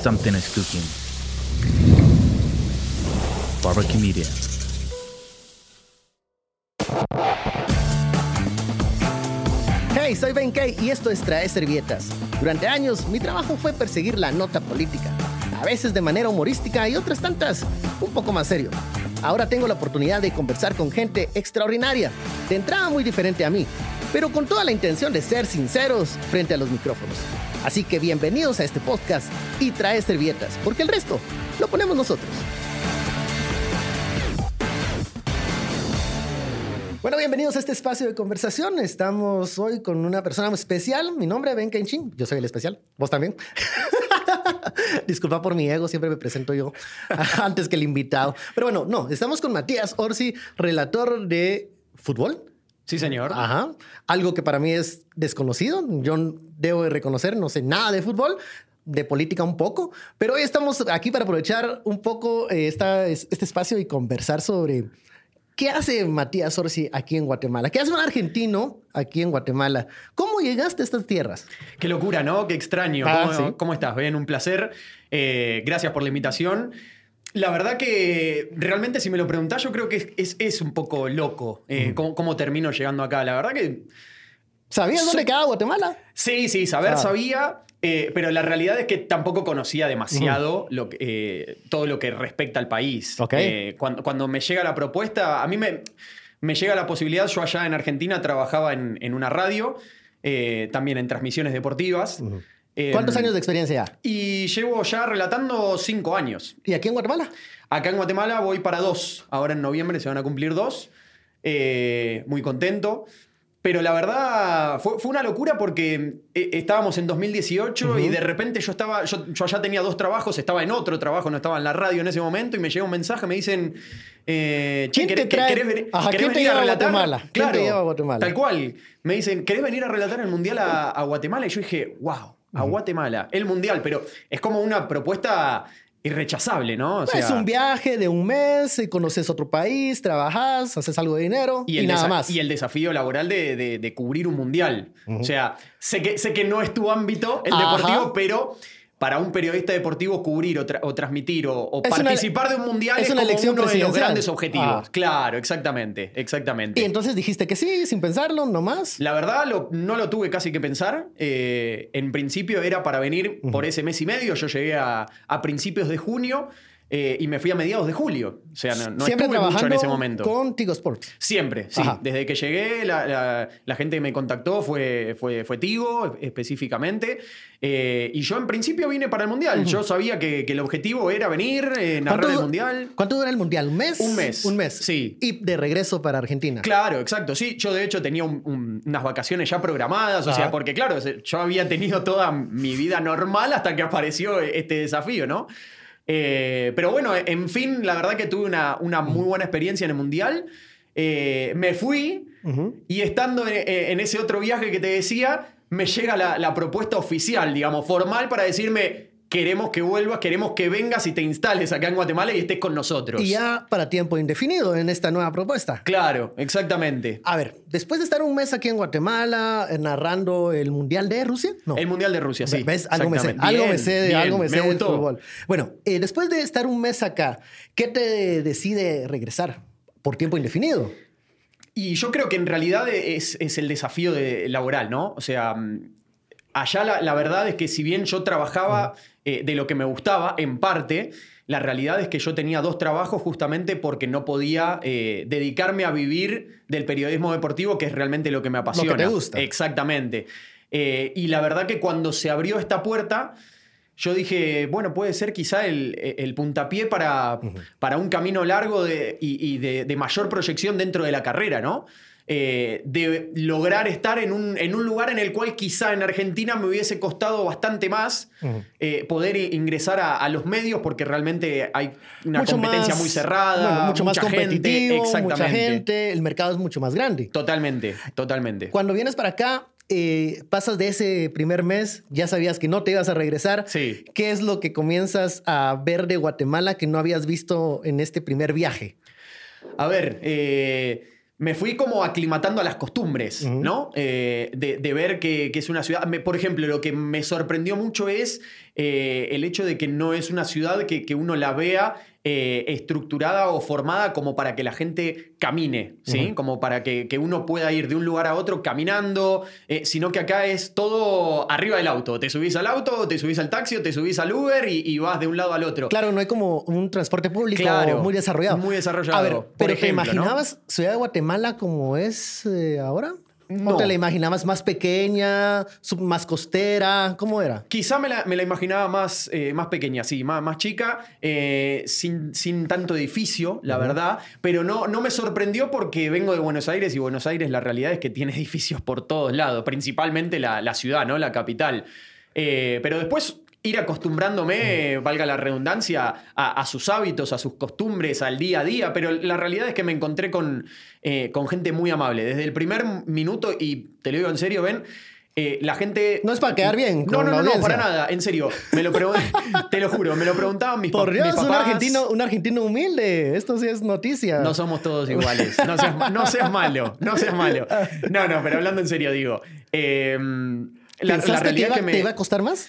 something is cooking. Barbecue Media. Hey, soy Ben Kay y esto es Trae Servietas. Durante años, mi trabajo fue perseguir la nota política, a veces de manera humorística y otras tantas un poco más serio. Ahora tengo la oportunidad de conversar con gente extraordinaria, de entrada muy diferente a mí, pero con toda la intención de ser sinceros frente a los micrófonos. Así que bienvenidos a este podcast y trae servietas, porque el resto lo ponemos nosotros. Bueno, bienvenidos a este espacio de conversación. Estamos hoy con una persona muy especial. Mi nombre es Ben Kenchin. Yo soy el especial. ¿Vos también? Disculpa por mi ego, siempre me presento yo antes que el invitado. Pero bueno, no, estamos con Matías Orsi, relator de fútbol. Sí, señor. Ajá. Algo que para mí es desconocido. Yo debo de reconocer, no sé nada de fútbol, de política un poco, pero hoy estamos aquí para aprovechar un poco eh, esta, este espacio y conversar sobre qué hace Matías Orsi aquí en Guatemala. ¿Qué hace un argentino aquí en Guatemala? ¿Cómo llegaste a estas tierras? Qué locura, ¿no? Qué extraño. Ah, ¿Cómo, sí. cómo estás? Bien, un placer. Eh, gracias por la invitación. La verdad que realmente si me lo preguntás, yo creo que es, es- es un poco loco eh, cómo, cómo termino llegando acá. La verdad que ¿Sabías dónde quedaba Guatemala? sí, sí, saber Ah. sabía, eh, pero la realidad es que tampoco conocía demasiado lo que- eh, todo lo que respecta al país. Ok. Eh, cuando, cuando me llega la propuesta, a mí me, me llega la posibilidad, yo allá en Argentina trabajaba en, en una radio, también en transmisiones deportivas. ¿Cuántos años de experiencia? Y llevo ya relatando cinco años. ¿Y aquí en Guatemala? Acá en Guatemala voy para dos. Ahora en noviembre se van a cumplir dos. Eh, muy contento. Pero la verdad fue, fue una locura porque eh, estábamos en 2018 y de repente yo estaba, yo, yo allá tenía dos trabajos, estaba en otro trabajo, no estaba en la radio en ese momento y me llega un mensaje, me dicen, eh, che, ¿Quién te ¿querés, trae- querés venir- Ajá, querés ¿quién te venir lleva a Guatemala? ¿Quién te Claro, lleva a Guatemala? Tal cual. Me dicen, ¿querés venir a relatar el Mundial a, a Guatemala? Y yo dije, wow, a Guatemala, el Mundial, pero es como una propuesta irrechazable, ¿no? O es un viaje de un mes, conoces otro país, trabajas, haces algo de dinero y, el nada más. Y el desafío laboral de, de- de cubrir un mundial. O sea, sé que, sé que no es tu ámbito el Ajá. deportivo, pero para un periodista deportivo cubrir o, tra- o transmitir o, o Es una- participar de un mundial es una como elección uno de los grandes objetivos. Ah. Claro, exactamente, exactamente. Y entonces dijiste que sí, sin pensarlo, nomás. La verdad, lo- no lo tuve casi que pensar. Eh, en principio era para venir por ese mes y medio. Yo llegué a, a principios de junio eh, y me fui a mediados de julio. O sea, no, no Siempre estuve mucho en ese momento. con Tigo Sports. Siempre, sí. Ajá. Desde que llegué, la, la- la gente que me contactó fue, fue, fue Tigo específicamente. Eh, y yo en principio vine para el Mundial. Yo sabía que, que el objetivo era venir, eh, narrar el Mundial. ¿Cuánto dura el Mundial? ¿Un mes? Un mes. Un mes. Sí. Y de regreso para Argentina. Claro, exacto. Sí, yo de hecho tenía un- un- unas vacaciones ya programadas, o Ajá. sea, porque claro, yo había tenido toda mi vida normal hasta que apareció este desafío, ¿no? Eh, pero bueno, en fin, la verdad que tuve una, una muy buena experiencia en el Mundial. Eh, me fui y estando en, en ese otro viaje que te decía, me llega la, la propuesta oficial, digamos, formal para decirme, queremos que vuelvas, queremos que vengas y te instales acá en Guatemala y estés con nosotros. Y ya para tiempo indefinido en esta nueva propuesta. Claro, exactamente. A ver, después de estar un mes aquí en Guatemala eh, narrando el Mundial de Rusia, no. El Mundial de Rusia, sí. ¿Ves? Algo me sé. Algo me sé bien, algo me sé del gustó. fútbol. Bueno, eh, después de estar un mes acá, ¿qué te decide regresar por tiempo indefinido? Y yo creo que en realidad es, es el desafío de- laboral, ¿no? O sea, mm, allá la, la verdad es que si bien yo trabajaba eh, de lo que me gustaba, en parte, la realidad es que yo tenía dos trabajos justamente porque no podía eh, dedicarme a vivir del periodismo deportivo, que es realmente lo que me apasiona. te gusta. Exactamente. Eh, y la verdad que cuando se abrió esta puerta, yo dije, bueno, puede ser quizá el, el puntapié para, para un camino largo de- y, y de, de mayor proyección dentro de la carrera, ¿no? Eh, de lograr estar en un, en un lugar en el cual quizá en Argentina me hubiese costado bastante más eh, poder ingresar a, a los medios porque realmente hay una Mucho competencia más- muy cerrada, bueno, mucho más mucha gente, competitivo, mucha exactamente. gente, el mercado es mucho más grande. Totalmente, totalmente. Cuando vienes para acá, eh, pasas de ese primer mes, ya sabías que no te ibas a regresar. Sí. ¿Qué es lo que comienzas a ver de Guatemala que no habías visto en este primer viaje? A ver, eh, me fui como aclimatando a las costumbres, ¿no? Eh, de, de ver que, que es una ciudad. Me- por ejemplo, lo que me sorprendió mucho es eh, el hecho de que no es una ciudad que, que uno la vea eh, estructurada o formada como para que la gente camine, ¿sí? Como para que, que uno pueda ir de un lugar a otro caminando, eh, sino que acá es todo arriba del auto. Te subís al auto, te subís al taxi o te subís al Uber y, y vas de un lado al otro. Claro, no hay como un transporte público Claro, muy desarrollado. muy desarrollado, A ver, pero ¿te imaginabas Ciudad de Guatemala como es eh, ahora? No. ¿O te la imaginabas más pequeña, más costera? ¿Cómo era? Quizá me la, me la imaginaba más, eh, más pequeña, sí, más, más chica, eh, sin, sin tanto edificio, la verdad, pero no, no me sorprendió porque vengo de Buenos Aires y Buenos Aires la realidad es que tiene edificios por todos lados, principalmente la, la ciudad, ¿no? La capital. Eh, pero después ir acostumbrándome, valga la redundancia, a, a sus hábitos, a sus costumbres, al día a día, pero la realidad es que me encontré con, eh, con gente muy amable. Desde el primer minuto, y te lo digo en serio, ven, eh, la gente... No es para quedar bien No, con no, no, no, para nada, en serio. Me lo pregun- te lo juro, me lo preguntaban mis, Por Dios, mis un argentino, un argentino humilde. Esto sí es noticia. No somos todos iguales. No seas, ma- no seas malo, no seas malo. No, no, pero hablando en serio, digo. eh, la, la ¿Pensaste que realidad iba, es que me. te iba a costar más?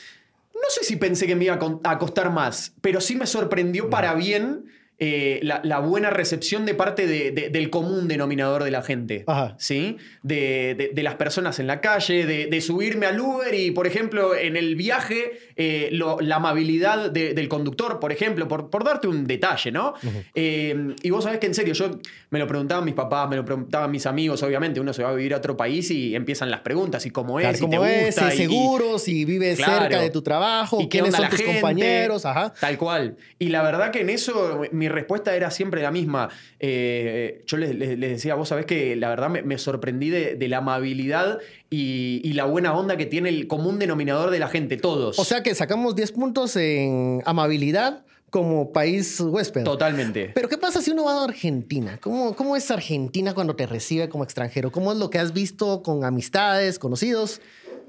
No sé si pensé que me iba a costar más, pero sí me sorprendió para bien eh, la, la buena recepción de parte de- de- del común denominador de la gente. Ajá. ¿Sí? De, de- las personas en la calle, de, subirme al Uber y, por ejemplo, en el viaje, eh, lo- la amabilidad de- del conductor, por ejemplo, por, por darte un detalle, ¿no? Eh, y vos sabés que en serio, yo me lo preguntaban mis papás, me lo preguntaban mis amigos, obviamente, uno se va a vivir a otro país y empiezan las preguntas, y cómo es, Claro, y ¿Cómo te es? gusta, Si es y- seguro, si vives Claro. cerca de tu trabajo, ¿Y qué quiénes son tus gente? compañeros, ajá. Tal cual. Y la verdad que en eso mi respuesta era siempre la misma. Eh, yo les, les- les decía, vos sabés que la verdad me, me sorprendí de, de la amabilidad y, y la buena onda que tiene el común denominador de la gente, todos. O sea que sacamos 10 puntos en amabilidad como país huésped. Totalmente. Pero ¿qué pasa si uno va a Argentina? ¿Cómo, ¿Cómo es Argentina cuando te recibe como extranjero? ¿Cómo es lo que has visto con amistades, conocidos?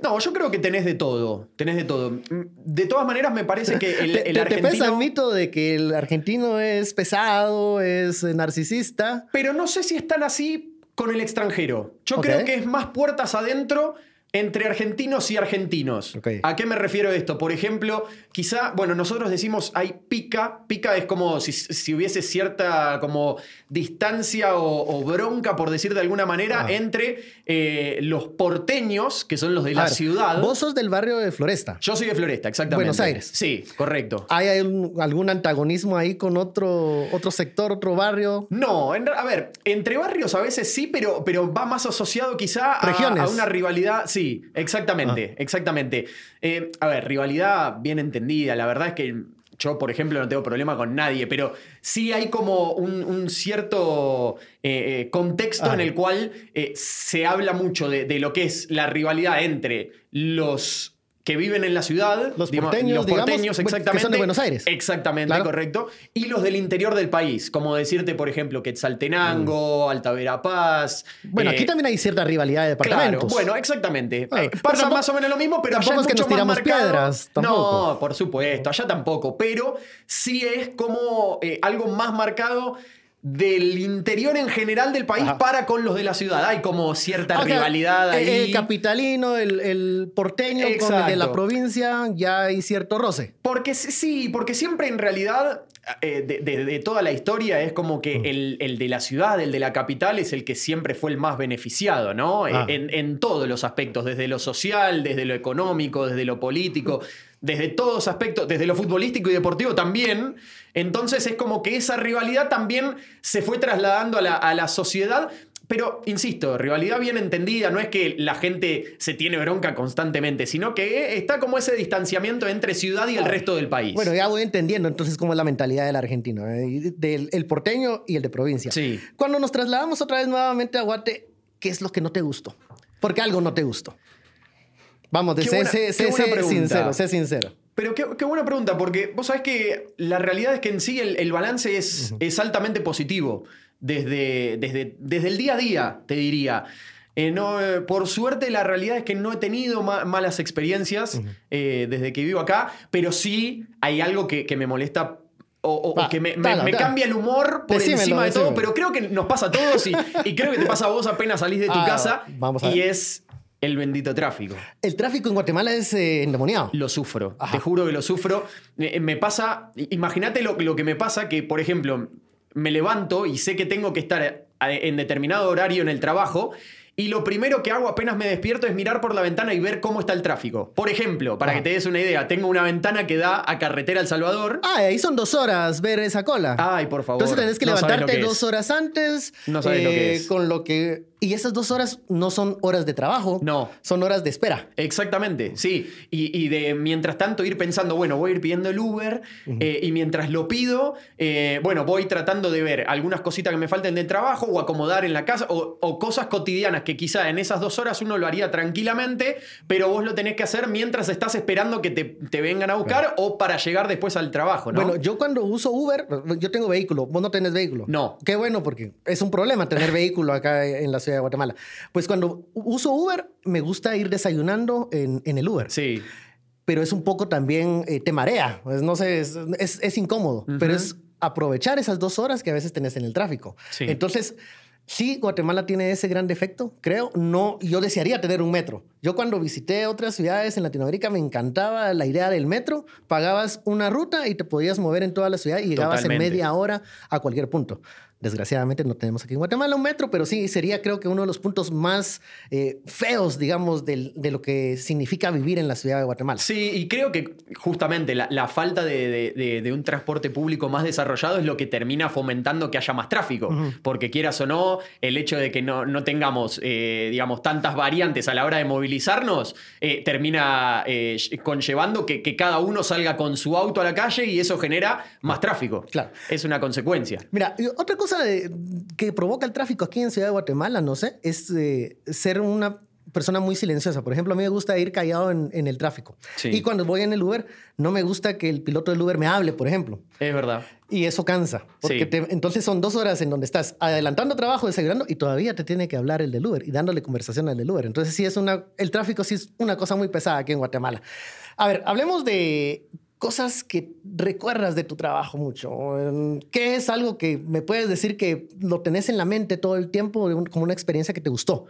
No, yo creo que tenés de todo. Tenés de todo. De todas maneras, me parece que el, ¿Te, el te- te argentino. pesa el mito de que el argentino es pesado, es eh, narcisista? Pero no sé si están así con el extranjero. Yo creo que es más puertas adentro entre argentinos y argentinos. ¿A qué me refiero esto? Por ejemplo, quizá, bueno, nosotros decimos hay pica. Pica es como si, si hubiese cierta como distancia o, o bronca, por decir de alguna manera, Ah. entre eh, los porteños, que son los de A la ver, ciudad. Vos sos del barrio de Floresta. Yo soy de Floresta, exactamente. Buenos Aires. Sí, correcto. ¿Hay algún, algún antagonismo ahí con otro, otro sector, otro barrio? No, en- a ver, entre barrios a veces sí, pero, pero va más asociado quizá a, Regiones. a una rivalidad. Sí, exactamente, exactamente. Eh, a ver, rivalidad bien entendida. La verdad es que yo, por ejemplo, no tengo problema con nadie, pero sí hay como un, un cierto eh, eh, contexto Ah. en el cual eh, se habla mucho de, de lo que es la rivalidad entre los que viven en la ciudad, Los digamos, porteños, los digamos, porteños, que son de exactamente. Buenos Aires. Exactamente, Claro. correcto. Y los del interior del país, como decirte, por ejemplo, Quetzaltenango, Alta Verapaz. Mm. Bueno, eh, aquí también hay cierta rivalidad de Claro, departamentos. bueno, exactamente. Ah, Eh, pasa tampoco- más o menos lo mismo, pero allá tampoco es es que mucho nos tiramos piedras, tampoco. No, por supuesto, allá tampoco. Pero sí es como eh, algo más marcado del interior en general del país Ajá. para con los de la ciudad. Hay como cierta O sea, rivalidad ahí. El, el capitalino, el, el porteño con el de la provincia, ya hay cierto roce. Porque sí- porque siempre en realidad eh, de, de- de toda la historia es como que Mm. el, el de la ciudad, el de la capital, es el que siempre fue el más beneficiado, ¿no? Eh, Ah. En, en todos los aspectos, desde lo social, desde lo económico, desde lo político, desde todos aspectos, desde lo futbolístico y deportivo también. Entonces es como que esa rivalidad también se fue trasladando a la, a la sociedad. Pero, insisto, rivalidad bien entendida, no es que la gente se tiene bronca constantemente, sino que está como ese distanciamiento entre ciudad y el resto del país. Bueno, ya voy entendiendo entonces cómo es la mentalidad del argentino, ¿eh? Del el porteño y el de provincia. Sí. Cuando nos trasladamos otra vez nuevamente a Guate, ¿qué es lo que no te gustó? Porque algo no te gustó. Vamos, sé, buena- sé- sé- sincero, sé sincero. Pero qué, qué buena pregunta, porque vos sabés que la realidad es que en sí el, el balance es, es altamente positivo. Desde, desde, desde el día a día, te diría. Eh, no, eh, por suerte, la realidad es que no he tenido ma- malas experiencias eh, desde que vivo acá, pero sí hay algo que, que me molesta. O, o- o Va, que me, cambia el humor por Decímelo, encima de todo, pero creo que nos pasa a todos y, y creo que te pasa a vos apenas salís de tu Ah, casa. vamos a y ver. es El bendito tráfico. El tráfico en Guatemala es eh, endemoniado. Lo sufro. Ajá. Te juro que lo sufro. Eh, Me pasa, imagínate lo, lo que me pasa, que por ejemplo, me levanto y sé que tengo que estar en determinado horario en el trabajo. Y lo primero que hago apenas me despierto es mirar por la ventana y ver cómo está el tráfico. Por ejemplo, para que te des una idea, tengo una ventana que da a Carretera El Salvador. Ah, ahí son dos horas ver esa cola. Ay, por favor. Entonces tenés que no levantarte dos horas antes. eh, No sabes lo que es. Con lo que. Y esas dos horas no son horas de trabajo. No. Son horas de espera. Exactamente, sí. Y, y de mientras tanto ir pensando, bueno, voy a ir pidiendo el Uber eh, y mientras lo pido, eh, bueno, voy tratando de ver algunas cositas que me falten del trabajo o acomodar en la casa o, o cosas cotidianas que quizá en esas dos horas uno lo haría tranquilamente, pero vos lo tenés que hacer mientras estás esperando que te, te vengan a buscar o para llegar después al trabajo, ¿no? Bueno, yo cuando uso Uber, yo tengo vehículo. Vos no tenés vehículo. No. Qué bueno, porque es un problema tener vehículo acá en la ciudad de Guatemala. Pues cuando uso Uber, me gusta ir desayunando en, en el Uber. sí. pero es un poco también, eh, te marea, pues, no sé, es, es- es incómodo, pero es aprovechar esas dos horas que a veces tenés en el tráfico. Sí. Entonces, sí, Guatemala tiene ese gran defecto, creo. No, yo desearía tener un metro. Yo cuando visité otras ciudades en Latinoamérica me encantaba la idea del metro. Pagabas una ruta y te podías mover en toda la ciudad y llegabas Totalmente. en media hora a cualquier punto. Desgraciadamente no tenemos aquí en Guatemala un metro, pero sí sería creo que uno de los puntos más eh, feos, digamos, del- de lo que significa vivir en la ciudad de Guatemala. Sí, y creo que justamente la, la falta de, de- de- de un transporte público más desarrollado es lo que termina fomentando que haya más tráfico. Porque quieras o no, el hecho de que no, no tengamos, eh, digamos, tantas variantes a la hora de movilizarnos, eh, termina conllevando que, que cada uno salga con su auto a la calle y eso genera más tráfico. Claro. Es una consecuencia. Mira, otra cosa de- que provoca el tráfico aquí en Ciudad de Guatemala, no sé, es eh, ser una persona muy silenciosa. Por ejemplo, a mí me gusta ir callado en, en el tráfico. Sí. Y cuando voy en el Uber, no me gusta que el piloto del Uber me hable, por ejemplo. Es verdad. Y eso cansa. Porque Sí. te- entonces son dos horas en donde estás adelantando trabajo, desayunando, y todavía te tiene que hablar el del Uber y dándole conversación al del Uber. Entonces sí es una... El tráfico sí es una cosa muy pesada aquí en Guatemala. A ver, hablemos de cosas que recuerdas de tu trabajo mucho. Em, ¿Qué es algo que me puedes decir que lo tenés en la mente todo el tiempo como una experiencia que te gustó?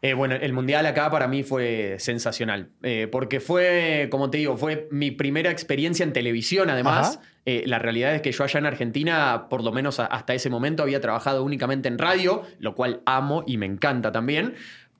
Eh, bueno, el mundial acá para mí fue sensacional, eh, porque fue, como te digo, fue mi primera experiencia en televisión además. Eh, la realidad es que yo allá en Argentina, por lo menos hasta ese momento, había trabajado únicamente en radio, lo cual amo y me encanta también.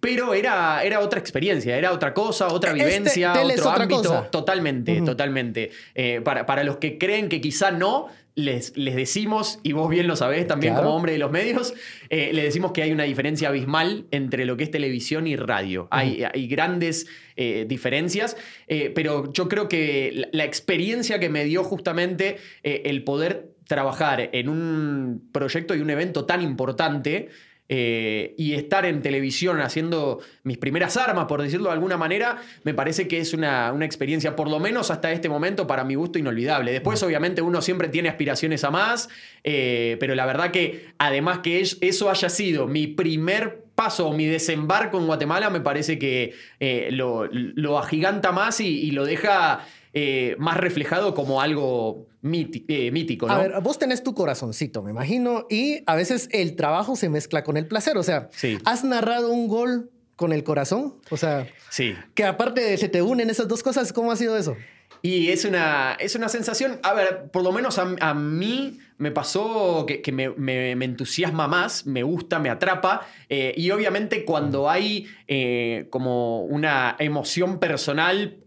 Pero era, era otra experiencia, era otra cosa, otra Este- vivencia, otro otra ámbito. cosa. Totalmente, totalmente. Eh, para, para los que creen que quizá no, les, les decimos, y vos bien lo sabés también Claro. como hombre de los medios, eh, le decimos que hay una diferencia abismal entre lo que es televisión y radio. hay, hay grandes eh, diferencias, eh, pero yo creo que la, la experiencia que me dio justamente el poder trabajar en un proyecto y un evento tan importante eh, y estar en televisión haciendo mis primeras armas, por decirlo de alguna manera, me parece que es una, una experiencia, por lo menos hasta este momento, para mi gusto inolvidable. Después, obviamente, uno siempre tiene aspiraciones a más, eh, pero la verdad que además que es- eso haya sido mi primer paso o mi desembarco en Guatemala, me parece que eh, lo, lo agiganta más y, y lo deja eh, más reflejado como algo eh, mítico. ¿no? A ver, vos tenés tu corazoncito, me imagino, y a veces el trabajo se mezcla con el placer. O sea, Sí. ¿has narrado un gol con el corazón? O sea, Sí. que aparte de se te unen esas dos cosas, ¿cómo ha sido eso? Y es una, es una sensación, a ver, por lo menos a, a mí me pasó que, que me, me- me entusiasma más, me gusta, me atrapa, eh, y obviamente cuando hay eh, como una emoción personal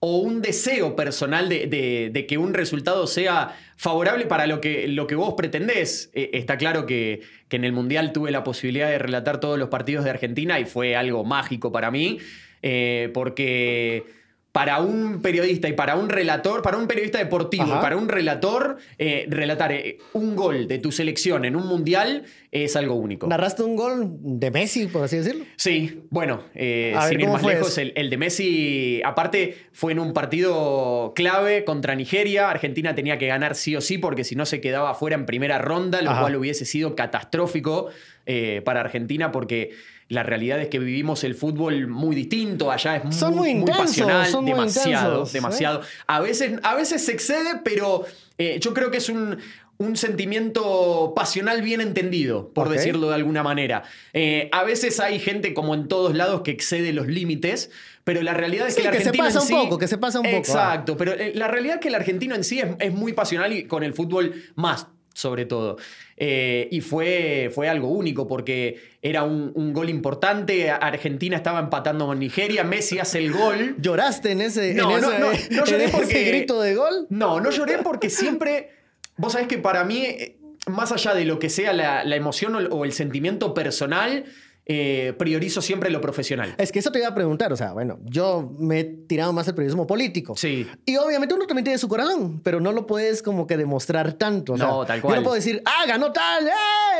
o un deseo personal de, que un resultado sea favorable para lo que, vos pretendés. Eh, está claro que, que en el Mundial tuve la posibilidad de relatar todos los partidos de Argentina y fue algo mágico para mí, eh, porque para un periodista y para un relator, para un periodista deportivo, Ajá. y para un relator, eh, relatar eh, un gol de tu selección en un Mundial es algo único. ¿Narraste un gol de Messi, por así decirlo? Sí, bueno, eh, ver, sin ir ¿cómo más lejos, el, el de Messi, aparte, fue en un partido clave contra Nigeria. Argentina tenía que ganar sí o sí, porque si no se quedaba fuera en primera ronda, lo Ajá. cual hubiese sido catastrófico para Argentina, porque La realidad es que vivimos el fútbol muy distinto, allá es muy, Son muy intensos, pasional, son muy demasiado, ¿eh? demasiado. A, veces, a veces se excede, pero eh, yo creo que es un, un sentimiento pasional bien entendido, por decirlo de alguna manera. Eh, a veces hay gente, como en todos lados, que excede los límites, pero la realidad es Sí, que el que se argentino pasa en un sí- poco, que se pasa un poco, ah. Exacto, pero la realidad es que el argentino en sí es, es muy pasional y con el fútbol más, sobre todo. Eh, y fue, fue algo único porque era un, un gol importante. Argentina estaba empatando con Nigeria. Messi hace el gol. ¿Lloraste en ese, No, en no, ese- no, no lloré en ese porque- grito de gol? No, no lloré porque siempre. Vos sabés que para mí, eh, más allá de lo que sea la, la emoción o el, o el sentimiento personal, eh, priorizo siempre lo profesional. Es que eso te iba a preguntar, o sea, bueno, yo me he tirado más al periodismo político. Sí. Y obviamente uno también tiene su corazón, pero no lo puedes como que demostrar tanto. o sea, No, tal Yo cual. no puedo decir, ah, ganó tal,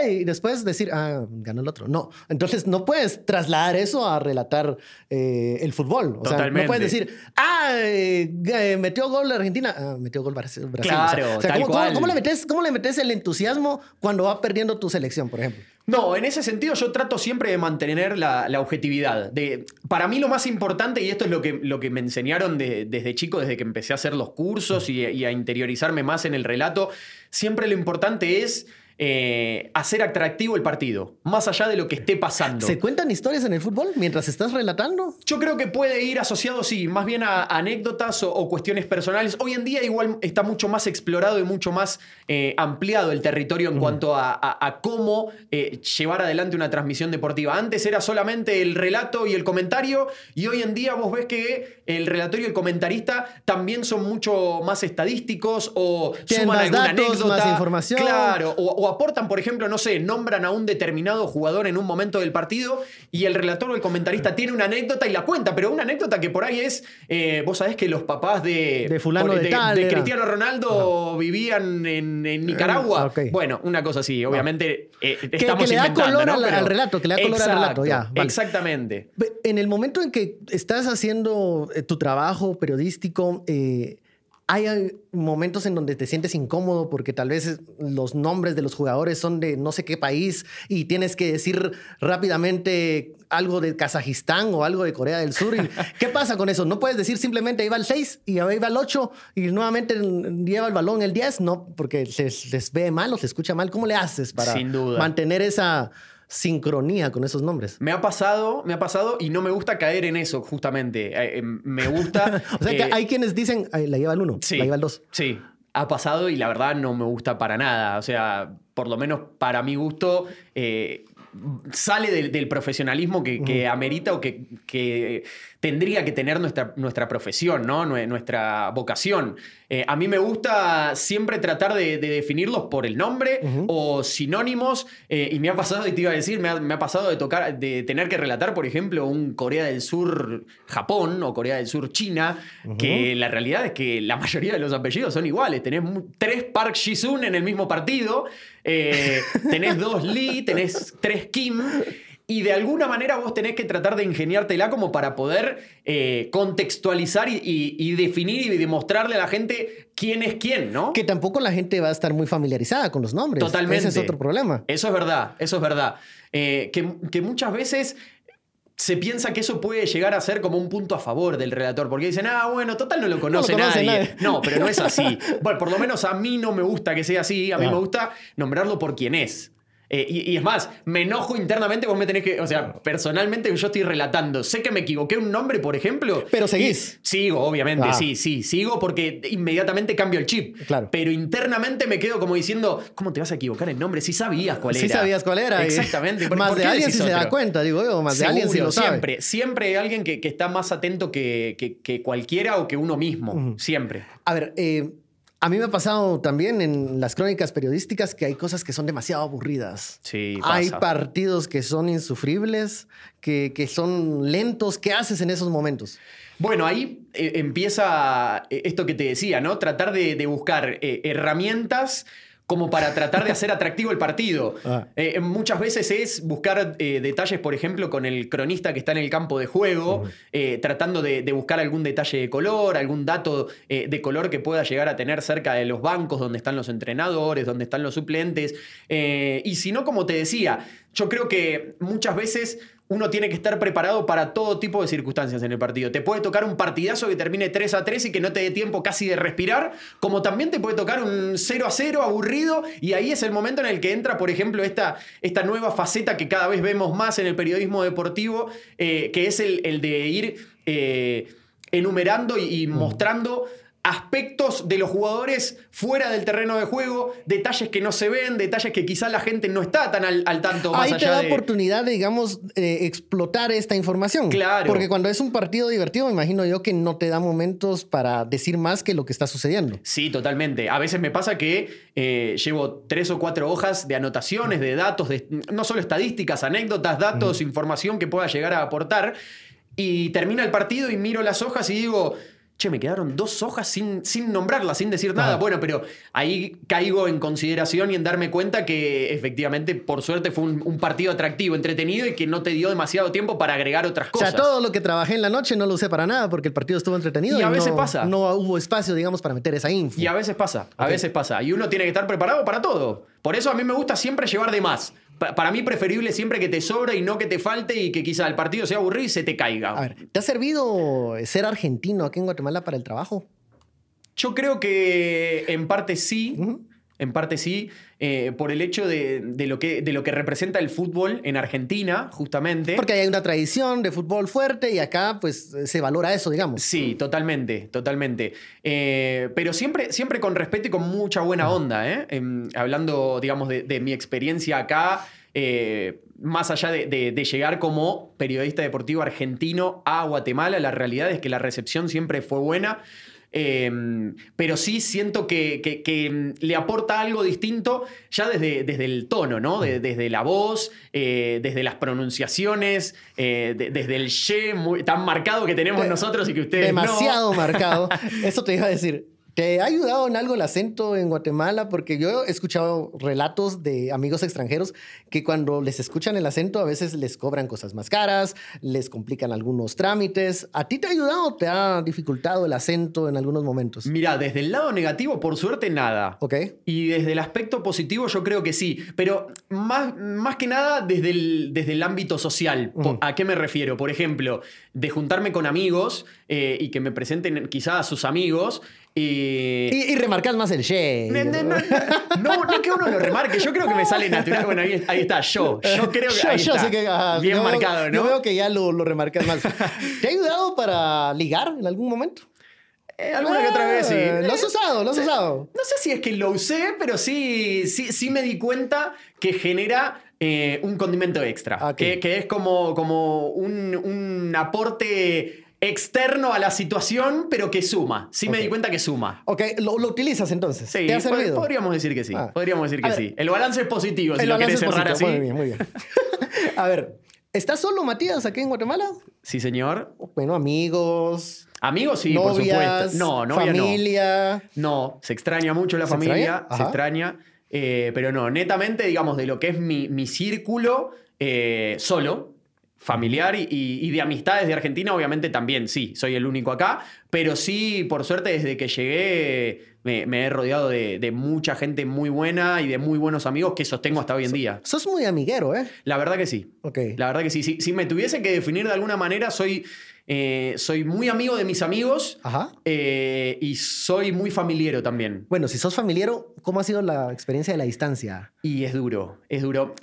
¡ey! Y después decir, ah, ganó el otro. No. Entonces no puedes trasladar eso a relatar eh, el fútbol. O sea, no Totalmente. puedes decir, ah, eh, eh, metió gol la Argentina, ah, metió gol Brasil. Brasil". Claro, o sea, tal ¿cómo, cómo- cual. cómo le metes, ¿cómo le metes el entusiasmo cuando va perdiendo tu selección, por ejemplo? No, en ese sentido yo trato siempre de mantener la, objetividad. De, para mí lo más importante, y esto es lo que, lo que me enseñaron de- desde chico, desde que empecé a hacer los cursos y a interiorizarme más en el relato, siempre lo importante es eh, hacer atractivo el partido, más allá de lo que esté pasando. ¿Se cuentan historias en el fútbol mientras estás relatando? Yo creo que puede ir asociado, sí, más bien a anécdotas o, o cuestiones personales. Hoy en día igual está mucho más explorado y mucho más eh, ampliado el territorio en cuanto a, a- a cómo eh, llevar adelante una transmisión deportiva. Antes era solamente el relato y el comentario y hoy en día vos ves que el relator y el comentarista también son mucho más estadísticos o Tienen suman más alguna datos, anécdota. más información. Claro, o, o aportan, por ejemplo, no sé, nombran a un determinado jugador en un momento del partido y el relator o el comentarista tiene una anécdota y la cuenta, pero una anécdota que por ahí es, eh, vos sabés que los papás de, De fulano por- de tal era. Cristiano Ronaldo vivían en, en Nicaragua. Ah. Bueno, una cosa así, obviamente eh, que estamos le da inventando, color ¿no? al- Pero- al relato, que le da color al relato, ya, vale. Exactamente. En el momento en que estás haciendo eh, tu trabajo periodístico, eh, hay momentos en donde te sientes incómodo porque tal vez los nombres de los jugadores son de no sé qué país y tienes que decir rápidamente algo de Kazajistán o algo de Corea del Sur. Y, ¿Qué pasa con eso? No puedes decir simplemente ahí va el 6 y ahí va el 8 y nuevamente lleva el balón el 10, no, porque se les ve mal o se escucha mal. ¿Cómo le haces para mantener esa sincronía con esos nombres? Me ha pasado, me ha pasado y no me gusta caer en eso, justamente. Eh, eh, me gusta. O sea, que hay quienes dicen, "Ay, la lleva el 1, Sí. la lleva el 2. Sí, ha pasado y la verdad no me gusta para nada. O sea, por lo menos para mi gusto, eh, sale del, del profesionalismo que, que amerita o que, que tendría que tener nuestra, nuestra profesión, ¿no? Nue- Nuestra vocación. Eh, a mí me gusta siempre tratar de, de definirlos por el nombre o sinónimos. eh, y me ha pasado, y te iba a decir, me ha, me ha pasado de tocar, de tener que relatar, por ejemplo, un Corea del Sur Japón o Corea del Sur China, que la realidad es que la mayoría de los apellidos son iguales. Tenés tres Park Ji-sun en el mismo partido, eh, tenés dos Lee, tenés tres Kim. Y de alguna manera vos tenés que tratar de ingeniártela como para poder eh, contextualizar y, y- y definir y demostrarle a la gente quién es quién, ¿no? Que tampoco la gente va a estar muy familiarizada con los nombres. Totalmente. Ese es otro problema. Eso es verdad, eso es verdad. Eh, que, que muchas veces se piensa que eso puede llegar a ser como un punto a favor del relator, porque dicen, ah, bueno, total no lo conoce, conoce nadie. nadie. No, pero no es así. Bueno, por lo menos a mí no me gusta que sea así, a mí Ah. me gusta nombrarlo por quien es. Eh, y, y es más, me enojo internamente, vos me tenés que, o sea, personalmente yo estoy relatando, sé que me equivoqué un nombre, por ejemplo. Pero seguís. sigo, obviamente, Ah. sí, sí, sigo porque inmediatamente cambio el chip. Claro. Pero internamente me quedo como diciendo, ¿cómo te vas a equivocar el nombre? Si sabías cuál Sí era. sabías cuál era. Exactamente. ¿Por- Más de alguien si se da cuenta, digo yo. Más de alguien si lo sabe. Siempre, siempre hay alguien que, que está más atento que, que- que cualquiera o que uno mismo. Siempre. A ver, eh, a mí me ha pasado también en las crónicas periodísticas que hay cosas que son demasiado aburridas. Sí, Hay pasa. partidos que son insufribles, que, que son lentos. ¿Qué haces en esos momentos? Bueno, ahí eh, empieza eh, esto que te decía, ¿no? Tratar de, de buscar eh, herramientas como para tratar de hacer atractivo el partido. Ah. Eh, muchas veces es buscar eh, detalles, por ejemplo, con el cronista que está en el campo de juego, eh, tratando de, de buscar algún detalle de color, algún dato de color que pueda llegar a tener cerca de los bancos donde están los entrenadores, donde están los suplentes. Y si no, como te decía, yo creo que muchas veces uno tiene que estar preparado para todo tipo de circunstancias en el partido. Te puede tocar un partidazo que termine 3 a 3 y que no te dé tiempo casi de respirar, como también te puede tocar un 0 a 0 aburrido y ahí es el momento en el que entra, por ejemplo, esta, esta nueva faceta que cada vez vemos más en el periodismo deportivo, eh, que es el, de ir eh, enumerando y, mostrando aspectos de los jugadores fuera del terreno de juego, detalles que no se ven, detalles que quizás la gente no está tan al, tanto más Ahí te da oportunidad de, digamos, explotar esta información. Claro. Porque cuando es un partido divertido, me imagino yo que no te da momentos para decir más que lo que está sucediendo. Sí, totalmente. A veces me pasa que eh, llevo tres o cuatro hojas de anotaciones, de datos, de, no solo estadísticas, anécdotas, datos, información que pueda llegar a aportar. Y termina el partido y miro las hojas y digo, che, me quedaron dos hojas sin, sin nombrarlas, sin decir nada. Bueno, pero ahí caigo en consideración y en darme cuenta que efectivamente, por suerte, fue un, partido atractivo, entretenido y que no te dio demasiado tiempo para agregar otras cosas. O sea, todo lo que trabajé en la noche no lo usé para nada porque el partido estuvo entretenido. Y, a veces no, pasa. No hubo espacio, digamos, para meter esa info. Y a veces pasa, a veces pasa. Y uno tiene que estar preparado para todo. Por eso a mí me gusta siempre llevar de más para mí preferible siempre que te sobre y no que te falte y que quizá el partido sea aburrido y se te caiga. A ver, ¿te ha servido ser argentino aquí en Guatemala para el trabajo? Yo creo que en parte sí. En parte sí, eh, por el hecho de, lo que, de lo que representa el fútbol en Argentina, justamente. Porque hay una tradición de fútbol fuerte y acá pues se valora eso, digamos. Sí, totalmente, totalmente. Eh, pero siempre, siempre con respeto y con mucha buena onda, ¿eh? Em, hablando, digamos, de, mi experiencia acá, más allá de, de, llegar como periodista deportivo argentino a Guatemala, la realidad es que la recepción siempre fue buena. Em, pero sí siento que, le aporta algo distinto ya desde, desde el tono, ¿no? desde la voz, eh, desde las pronunciaciones, eh, desde el ye tan marcado que tenemos nosotros y que ustedes Demasiado marcado. Eso te iba a decir. ¿Te ha ayudado en algo el acento en Guatemala? Porque yo he escuchado relatos de amigos extranjeros que cuando les escuchan el acento a veces les cobran cosas más caras, les complican algunos trámites. ¿A ti te ha ayudado o te ha dificultado el acento en algunos momentos? Mira, desde el lado negativo, por suerte, nada. Ok. Y desde el aspecto positivo, yo creo que sí. Pero más, más que nada desde el, desde el ámbito social. ¿A qué me refiero? Por ejemplo, de juntarme con amigos eh, y que me presenten quizás a sus amigos y, y, remarcar más el she. No, no, no, que uno lo remarque. Yo creo que me sale natural. Bueno, ahí, está, yo. Yo creo que. ahí está. que, Bien marcado, ¿no? Yo veo que ya lo, lo remarcas más. ¿Te ha ayudado para ligar en algún momento? Eh, alguna que otra vez, sí. Lo has usado, lo has usado. No sé si es que lo usé, pero sí, sí, sí me di cuenta que genera eh, un condimento extra. Ah, que, que, es como, como un, un aporte externo a la situación, pero que suma. Sí me di cuenta que suma. Ok, lo, utilizas entonces. Sí, ¿Te ha servido? podríamos decir que sí. Ah. Podríamos decir que sí. El balance es positivo, si lo querés cerrar así. Muy bien, muy bien. a ver, ¿estás solo, Matías, aquí en Guatemala? Sí, señor. Bueno, amigos. Amigos, sí, por supuesto. No, novia familia. no. se extraña mucho la familia, se extraña. Eh, pero no, netamente, digamos, de lo que es mi, mi círculo, eh, solo familiar y, de amistades de Argentina, obviamente también, sí, soy el único acá, pero sí, por suerte, desde que llegué me, he rodeado de, mucha gente muy buena y de muy buenos amigos que sostengo hasta hoy en día. Sos muy amiguero, ¿eh? La verdad que sí. Ok. La verdad que sí. Si, si me tuviese que definir de alguna manera, soy eh, soy muy amigo de mis amigos eh, y soy muy familiero también. Bueno, si sos familiero, ¿cómo ha sido la experiencia de la distancia? Y es duro, es duro.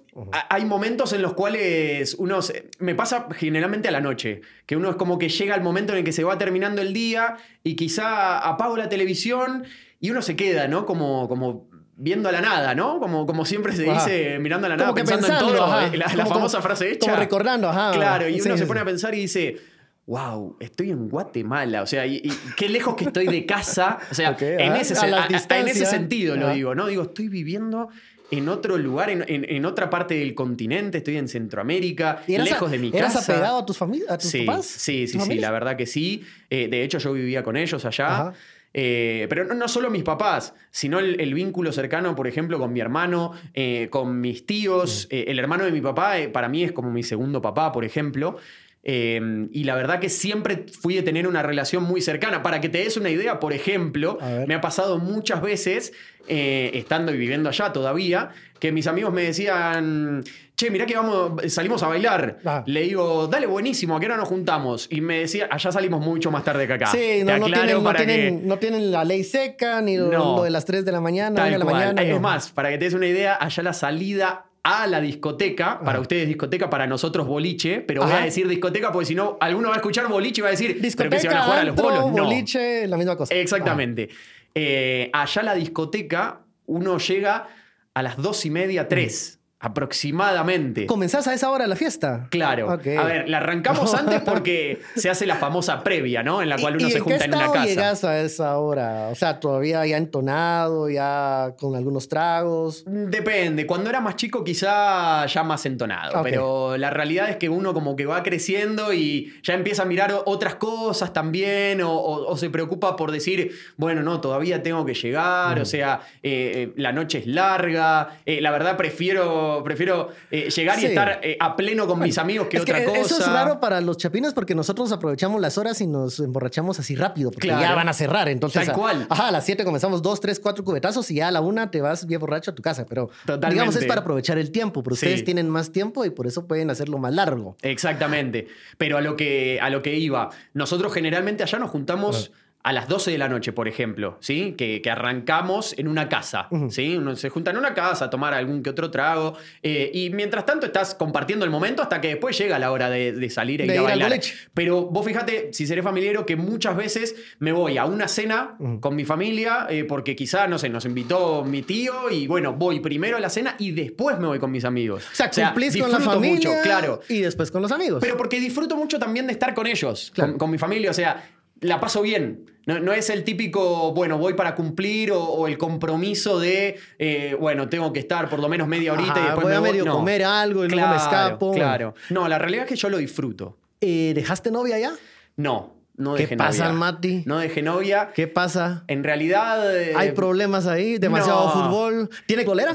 Hay momentos en los cuales uno... me pasa generalmente a la noche, que uno es como que llega al momento en el que se va terminando el día y quizá apago la televisión y uno se queda, ¿no? Como, como viendo a la nada, ¿no? Como, como siempre se dice, mirando a la nada, pensando, en todo. Eh, la, famosa frase hecha. Como recordando, ajá. Claro, y uno se pone a pensar y dice wow, estoy en Guatemala, o sea, y, qué lejos que estoy de casa, o sea, en, ese, en, ese, sentido lo digo, ¿no? Digo, estoy viviendo en otro lugar, en, otra parte del continente, estoy en Centroamérica, lejos de mi casa. ¿Eras apegado a tus, a tus papás? Sí, sí, sí, la verdad que sí. Eh, de hecho, yo vivía con ellos allá. Eh, pero no, solo mis papás, sino el, vínculo cercano, por ejemplo, con mi hermano, eh, con mis tíos. el hermano de mi papá para mí es como mi segundo papá, por ejemplo. Eh, y la verdad que siempre fui de tener una relación muy cercana. Para que te des una idea, por ejemplo, me ha pasado muchas veces, eh, estando y viviendo allá todavía, que mis amigos me decían, che, mirá que vamos, salimos a bailar. Ah. Le digo, dale, buenísimo, ¿a qué hora nos juntamos? Y me decía, allá salimos mucho más tarde que acá. Sí, no, tienen, no, para que- tienen, no tienen la ley seca, ni lo, de las 3 de la mañana, Tal 1 de la cual. mañana. Es más, para que te des una idea, allá la salida a la discoteca, para Ajá. ustedes discoteca, para nosotros boliche, pero voy Ajá. a decir discoteca porque si no, alguno va a escuchar boliche y va a decir, ¿pero que Discoteca, se van a jugar a los bolos? No. boliche, la misma cosa. Exactamente. Eh, allá la discoteca, uno llega a las dos y media, tres, aproximadamente. ¿Comenzás a esa hora la fiesta? Claro. A ver, la arrancamos antes porque se hace la famosa previa, ¿no? En la cual ¿Y- uno y se junta qué en una casa. llegas a esa hora? O sea, todavía ya entonado, ya con algunos tragos. Depende. Cuando era más chico, quizá ya más entonado. Pero la realidad es que uno como que va creciendo y ya empieza a mirar otras cosas también. O, o- o se preocupa por decir, bueno, no, todavía tengo que llegar. Mm. O sea, eh, eh, la noche es larga. eh, la verdad, prefiero, prefiero eh, llegar Sí. y estar eh, a pleno con mis amigos que Es otra cosa. Eso es raro para los chapines porque nosotros aprovechamos las horas y nos emborrachamos así rápido porque Claro. ya van a cerrar. Entonces, Tal a- cual. Ajá, a las 7 comenzamos dos, tres, cuatro cubetazos y ya a la una te vas bien borracho a tu casa. Pero Totalmente. digamos es para aprovechar el tiempo, pero Sí. ustedes tienen más tiempo y por eso pueden hacerlo más largo. Exactamente. Pero a lo que, a lo que iba, nosotros generalmente allá nos juntamos a las 12 de la noche, por ejemplo, ¿sí? Que, que arrancamos en una casa. ¿sí? Uno se junta en una casa a tomar algún que otro trago eh, y mientras tanto estás compartiendo el momento hasta que después llega la hora de, de salir e De ir a ir bailar. Pero vos fíjate, si seré familiero, que muchas veces me voy a una cena con mi familia eh, porque quizá, no sé, nos invitó mi tío y bueno, voy primero a la cena y después me voy con mis amigos. O sea, cumplís con la familia mucho, claro. y después con los amigos. Pero porque disfruto mucho también de estar con ellos, Claro. con, con mi familia. O sea, la paso bien. No, no es el típico, bueno, voy para cumplir o, o el compromiso de, eh, bueno, tengo que estar por lo menos media horita y después voy me a voy. medio No. comer algo y luego me escapo. Claro. No, la realidad es que yo lo disfruto. Eh, ¿Dejaste novia ya? No, no ¿Qué pasa, novia. Mati? No dejé novia. ¿Qué pasa? En realidad. eh, ¿Hay problemas ahí? ¿Demasiado no. fútbol? ¿Tiene colera?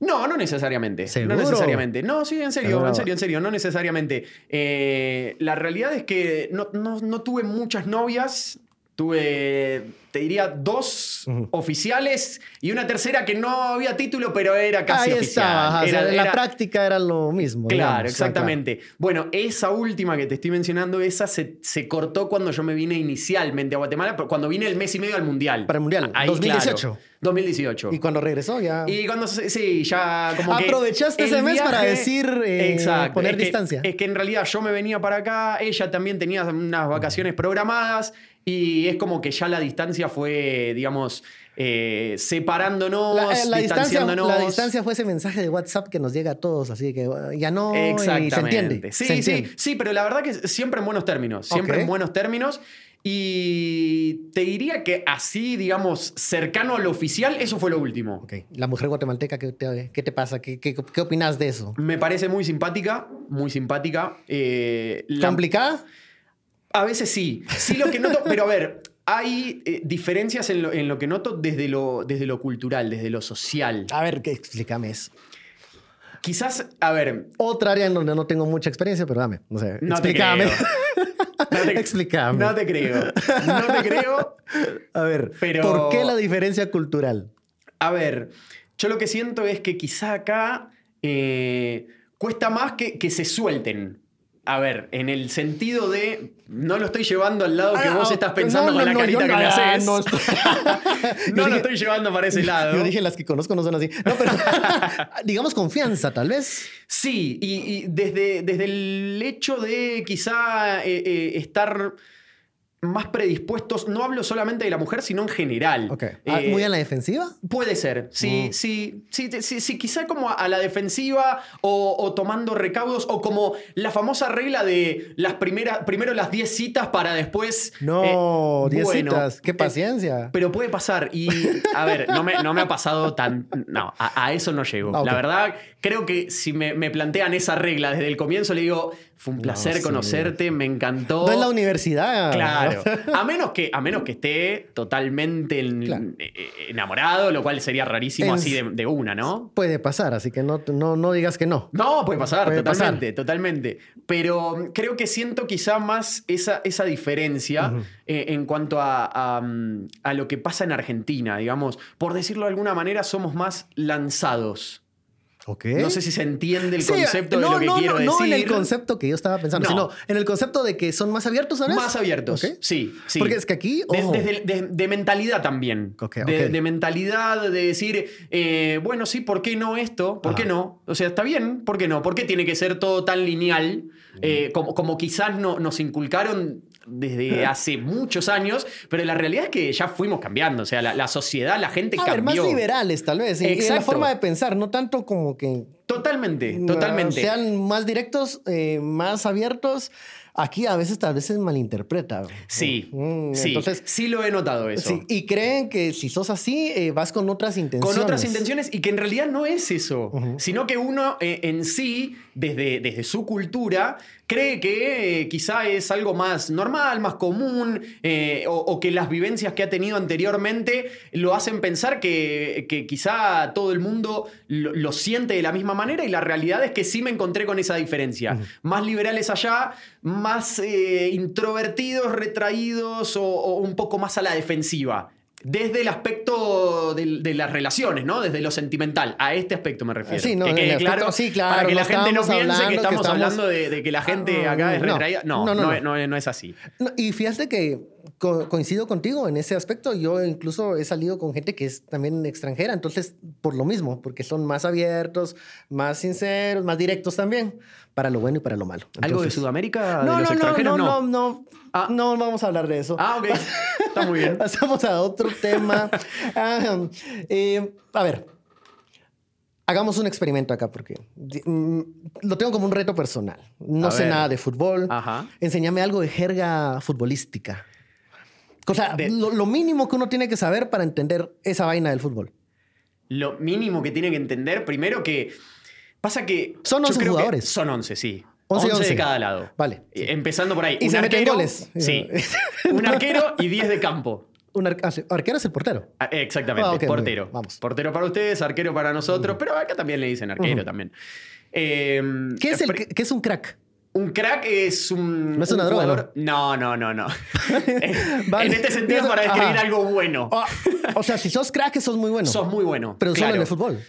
No, no necesariamente. ¿Seguro? No necesariamente. No, sí, en serio, en serio, en serio, no necesariamente. Eh, la realidad es que no, no- no tuve muchas novias. Tuve, te diría, dos oficiales y una tercera que no había título, pero era casi Ahí oficial. estaba. ajá, o sea, Era- la práctica era lo mismo. Claro, digamos, exactamente. Bueno, esa última que te estoy mencionando, esa se, se cortó cuando yo me vine inicialmente a Guatemala, cuando vine el mes y medio al Mundial. Para el Mundial, Ahí, 2018. claro, 2018. Y cuando regresó ya... Y cuando sí, ya como Aprovechaste ese mes para decir, eh, Exacto. poner Es que- distancia. Es que en realidad yo me venía para acá, ella también tenía unas vacaciones programadas y es como que ya la distancia fue, digamos, eh, separándonos, La, eh, la distancia, distanciándonos. la distancia fue ese mensaje de WhatsApp que nos llega a todos, así que ya no y Exactamente. se entiende. Sí, se sí, entiende. sí, pero la verdad que siempre en buenos términos, siempre Ok. en buenos términos. Y te diría que así, digamos, cercano a lo oficial, eso fue lo último. Ok. La mujer guatemalteca, ¿qué te, qué te pasa? ¿Qué, qué, qué opinas de eso? Me parece muy simpática, muy simpática. Eh, la- ¿Complicada? A veces sí. Sí lo que noto, pero a ver, hay eh, diferencias en lo, en lo que noto desde lo, desde lo cultural, desde lo social. A ver, explícame eso. Quizás, a ver, Otra área en donde no tengo mucha experiencia, pero dame. No sé, no te explícame. creo. No te- Explícame. No te creo. No te creo. A ver, Pero- ¿por qué la diferencia cultural? A ver, yo lo que siento es que quizá acá eh, cuesta más que, que se suelten. A ver, en el sentido de. No lo estoy llevando al lado que Ah, vos estás pensando no, con la no, carita que me ah, haces. no estoy- lo estoy llevando para ese lado. Yo dije, las que conozco no son así. No, pero digamos confianza, tal vez. Sí, y, y desde, desde el hecho de quizá eh, eh, estar más predispuestos, no hablo solamente de la mujer, sino en general. Ok. Ah, Eh, ¿Muy a la defensiva? Puede ser, sí, Mm. sí, sí, sí, sí, quizá como a, la defensiva o, o tomando recaudos o como la famosa regla de las primeras, primero las 10 citas para después... No, eh, 10 bueno, citas. Qué eh, paciencia. pero puede pasar y, a ver, no me, no me ha pasado tan... No, a, a eso no llego. Ah. La verdad, creo que si me, me plantean esa regla desde el comienzo, le digo, Fue un No, placer sí. conocerte, me encantó. No en la universidad. Claro. A menos que, a menos que esté totalmente en- Claro. eh, eh, enamorado, lo cual sería rarísimo En- así de, de una, ¿no? Puede pasar, así que no, no, no digas que no. No, puede pasar, Puede totalmente, totalmente. Pero creo que siento quizá más esa, esa diferencia eh, en cuanto a, a, mm, a lo que pasa en Argentina, digamos. Por decirlo de alguna manera, somos más lanzados. Ok. No sé si se entiende el Sí, concepto no, de lo que no, quiero no, decir. No en el concepto que yo estaba pensando, No. sino en el concepto de que son más abiertos, ¿sabes? Más abiertos. Ok. Sí, sí. Porque es que aquí, De- desde- de, de mentalidad también. Ok, De, mentalidad de decir, eh, bueno, sí, ¿por qué no esto? ¿Por qué no? O sea, está bien, ¿por qué no? ¿Por qué tiene que ser todo tan lineal? Eh, como, como quizás no, nos inculcaron desde hace muchos años, pero la realidad es que ya fuimos cambiando. O sea, la, la sociedad, la gente A ver, más cambió. liberales, tal vez. y- en la Exacto. forma de pensar, no tanto como que Totalmente, totalmente. sean más directos, eh, más abiertos. Aquí a veces tal vez se malinterpreta. Sí, Mm, sí, Entonces, sí lo he notado eso. sí, y creen que si sos así, eh, vas con otras intenciones. Con otras intenciones y que en realidad no es eso, sino que uno eh, en sí, desde, desde su cultura, cree que eh, quizá es algo más normal, más común, eh, o, o que las vivencias que ha tenido anteriormente lo hacen pensar que, que quizá todo el mundo lo, lo siente de la misma manera y la realidad es que sí me encontré con esa diferencia. Más liberales allá, más eh, introvertidos, retraídos o, o un poco más a la defensiva. Desde el aspecto del- de, las relaciones, ¿no? Desde lo sentimental. A este aspecto me refiero. Sí, no, que quede claro, aspecto- sí, claro, Para que no la gente no piense hablando que que estamos estamos- hablando de, de que la gente acá es retraída. No, no, no, no, es- no es- así. Y fíjate que co- coincido contigo en ese aspecto. Yo incluso he salido con gente que es también extranjera, entonces por lo mismo, porque son más abiertos, más sinceros, más directos también, para lo bueno y para lo malo. ¿Algo de Sudamérica? No, ¿De los no, no, extranjeros? no, no, no, Ah. no vamos a hablar de eso. Ah, ok. Está muy bien. Pasamos a otro tema. Ah, eh, a ver, hagamos un experimento acá porque mm, lo tengo como un reto personal. No A sé ver. nada de fútbol. Ajá. Enséñame algo de jerga futbolística. Cosa, De- lo, lo mínimo que uno tiene que saber para entender esa vaina del fútbol. Lo mínimo que tiene que entender, primero que. Pasa que. Son yo 11 creo que jugadores. Son 11, sí. 11 y 11 de 11. cada lado. Vale. Empezando por ahí. Y un se meten arquero, goles. Sí. Un arquero y 10 de campo. Un ar- ah, arquero es el portero. Ah, Exactamente, Ah, portero. vamos. Portero para ustedes, arquero para nosotros, pero acá también le dicen arquero también. Eh, ¿Qué es, el, qué es un crack? Un crack es un. No es un una droga, jugador- No, no, no, no. Vale. En este sentido, para describir Ajá. algo bueno. O sea, si sos crack, sos muy bueno. Sos muy bueno. Pero solo en claro. el fútbol.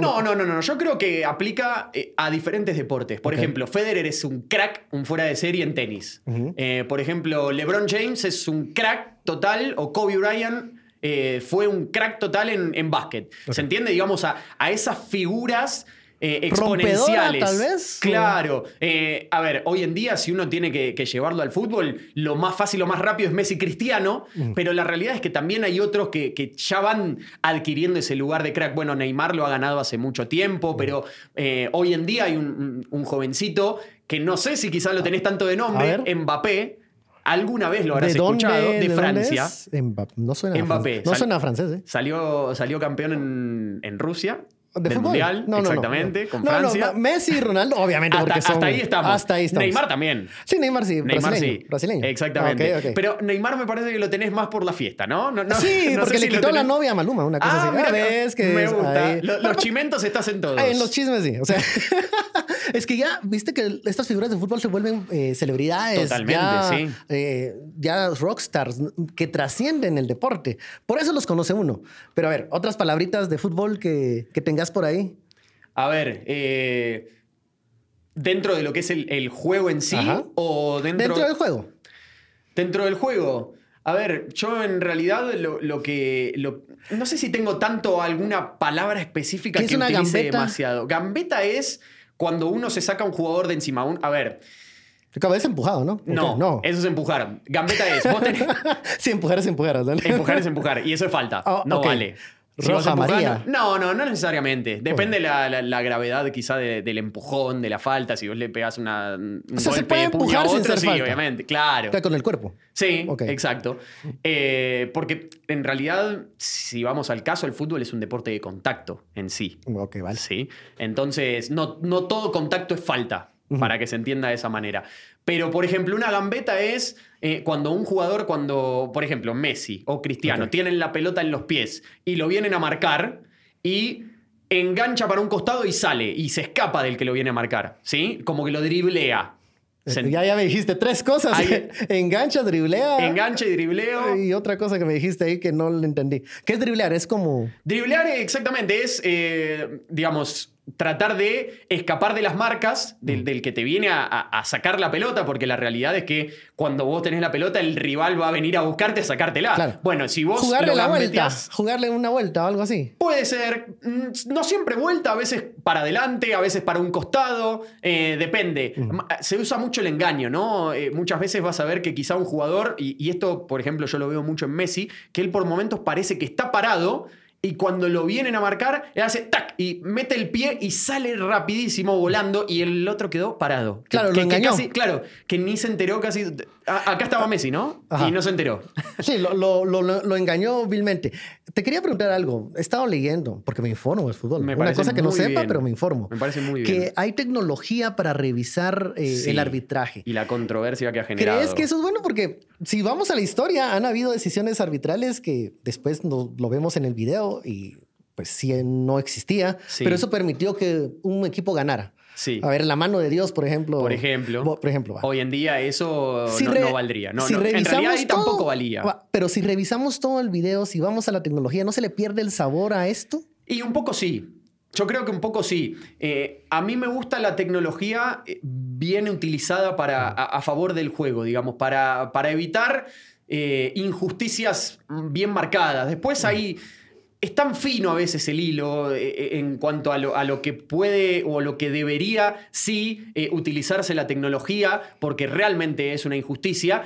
No, no, no, no. Yo creo que aplica eh, a diferentes deportes. Por ejemplo, Federer es un crack, un fuera de serie en tenis. Eh, por ejemplo, LeBron James es un crack total, o Kobe Bryant eh, fue un crack total en, en básquet. ¿Se entiende? Digamos, a, a esas figuras eh, exponenciales. tal vez. Claro. Eh, a ver, hoy en día, si uno tiene que, que llevarlo al fútbol, lo más fácil, lo más rápido es Messi Cristiano, pero la realidad es que también hay otros que, que ya van adquiriendo ese lugar de crack. Bueno, Neymar lo ha ganado hace mucho tiempo, pero eh, hoy en día hay un, jovencito que no sé si quizás lo tenés tanto de nombre. Mbappé. Alguna vez lo habrás ¿De dónde- escuchado, de, Francia. es? Mbappé. No suena a francés. No suena a francés, ¿eh? Salió, salió campeón en, en Rusia. ¿De del fútbol? Mundial, No, no, exactamente, no. con Francia. Messi y Ronaldo, obviamente, hasta, porque son... hasta ahí estamos. Hasta ahí estamos. Neymar también. Sí, Neymar sí. Neymar brasileño, sí. Brasileño. Exactamente. Ah. Pero Neymar me parece que lo tenés más por la fiesta, ¿no? Sí, porque le si quitó la novia a Maluma, una cosa Ah, así. mira, Ah, ves que me es gusta. ahí. Los chimentos estás en todos. En los chismes, sí. O sea, es que ya, viste que estas figuras de fútbol se vuelven eh, celebridades. Totalmente, ya, sí. eh, ya rockstars que trascienden el deporte. Por eso los conoce uno. Pero a ver, otras palabritas de fútbol que, que tengas por ahí. A ver, eh, dentro de lo que es el, el juego en sí Ajá. o dentro, Dentro del juego. dentro del juego. A ver, yo en realidad lo, lo que. lo- no sé si tengo tanto alguna palabra específica ¿Qué es que una utilice gambeta? demasiado. Gambeta es cuando uno se saca un jugador de encima. Un- a ver, de empujado, ¿no? no, eso es empujar. Gambeta es. Vos tenés, sí, empujar es empujar. ¿no? Empujar es empujar. Y eso es falta. Ah, no vale. Roja, vas empujando- amarilla. No, no, no necesariamente. Depende la, la- la gravedad quizá de- del empujón, de la falta. Si vos le pegas una, un O sea, se golpe puede de puño a empujar sin otro, ser sí, falta. obviamente. Claro. Está con el cuerpo. Sí, Ok. exacto. Eh, porque en realidad, si vamos al caso, el fútbol es un deporte de contacto en sí. Ok, vale. ¿sí? Entonces, no, no todo contacto es falta. para que se entienda de esa manera. Pero, por ejemplo, una gambeta es eh, cuando un jugador, cuando, por ejemplo, Messi o Cristiano, tienen la pelota en los pies y lo vienen a marcar y engancha para un costado y sale y se escapa del que lo viene a marcar, ¿sí? Como que lo driblea. Eh, Ya, ya me dijiste tres cosas. Ahí- Engancha, driblea. Engancha y dribleo. Y otra cosa que me dijiste ahí que no le entendí. ¿Qué es driblear? Es como... Driblear exactamente es, eh, digamos, tratar de escapar de las marcas del, Mm. del que te viene a, sacar la pelota, porque la realidad es que cuando vos tenés la pelota, el rival va a venir a buscarte a sacártela. Claro. Bueno, si vos Jugarle la vuelta. Jugarle una vuelta o algo así. Puede ser, mm, no siempre vuelta, a veces para adelante, a veces para un costado, eh, depende. Ma- Se usa mucho el engaño, ¿no? Eh, muchas veces vas a ver que quizá un jugador, y, y esto, por ejemplo, yo lo veo mucho en Messi, que él por momentos parece que está parado. Y cuando lo vienen a marcar, él hace tac y mete el pie y sale rapidísimo volando y el otro quedó parado. Que- Claro, lo que, que engañó. casi- claro, que ni se enteró casi. a- acá estaba Messi, ¿no? Ajá. Y no se enteró. Sí, lo, lo- lo- lo- lo engañó vilmente. Te quería preguntar algo. He estado leyendo, porque me informo del fútbol. Me Una cosa que no sepa, bien. pero me informo. Me parece muy Que bien. hay tecnología para revisar eh, Sí. el arbitraje. Y la controversia que ha generado. ¿Crees que eso es bueno? Porque si vamos a la historia, han habido decisiones arbitrales que después no- lo vemos en el video y pues sí no existía, Sí. pero eso permitió que un equipo ganara. Sí. A ver, la mano de Dios, por ejemplo. Por ejemplo. Por ejemplo, va. Hoy en día eso Si no, valdría. No, si no. En realidad revisamos ahí tampoco valía. va, Pero si revisamos todo el video, si vamos a la tecnología, ¿no se le pierde el sabor a esto? Y un poco sí. Yo creo que un poco sí. Eh, a mí me gusta la tecnología eh, bien utilizada para, a, a favor del juego, digamos, para, para evitar eh, injusticias mm, bien marcadas. Después hay... Es tan fino a veces el hilo eh, eh, en cuanto a lo, a lo que puede o lo que debería sí eh, utilizarse la tecnología, porque realmente es una injusticia,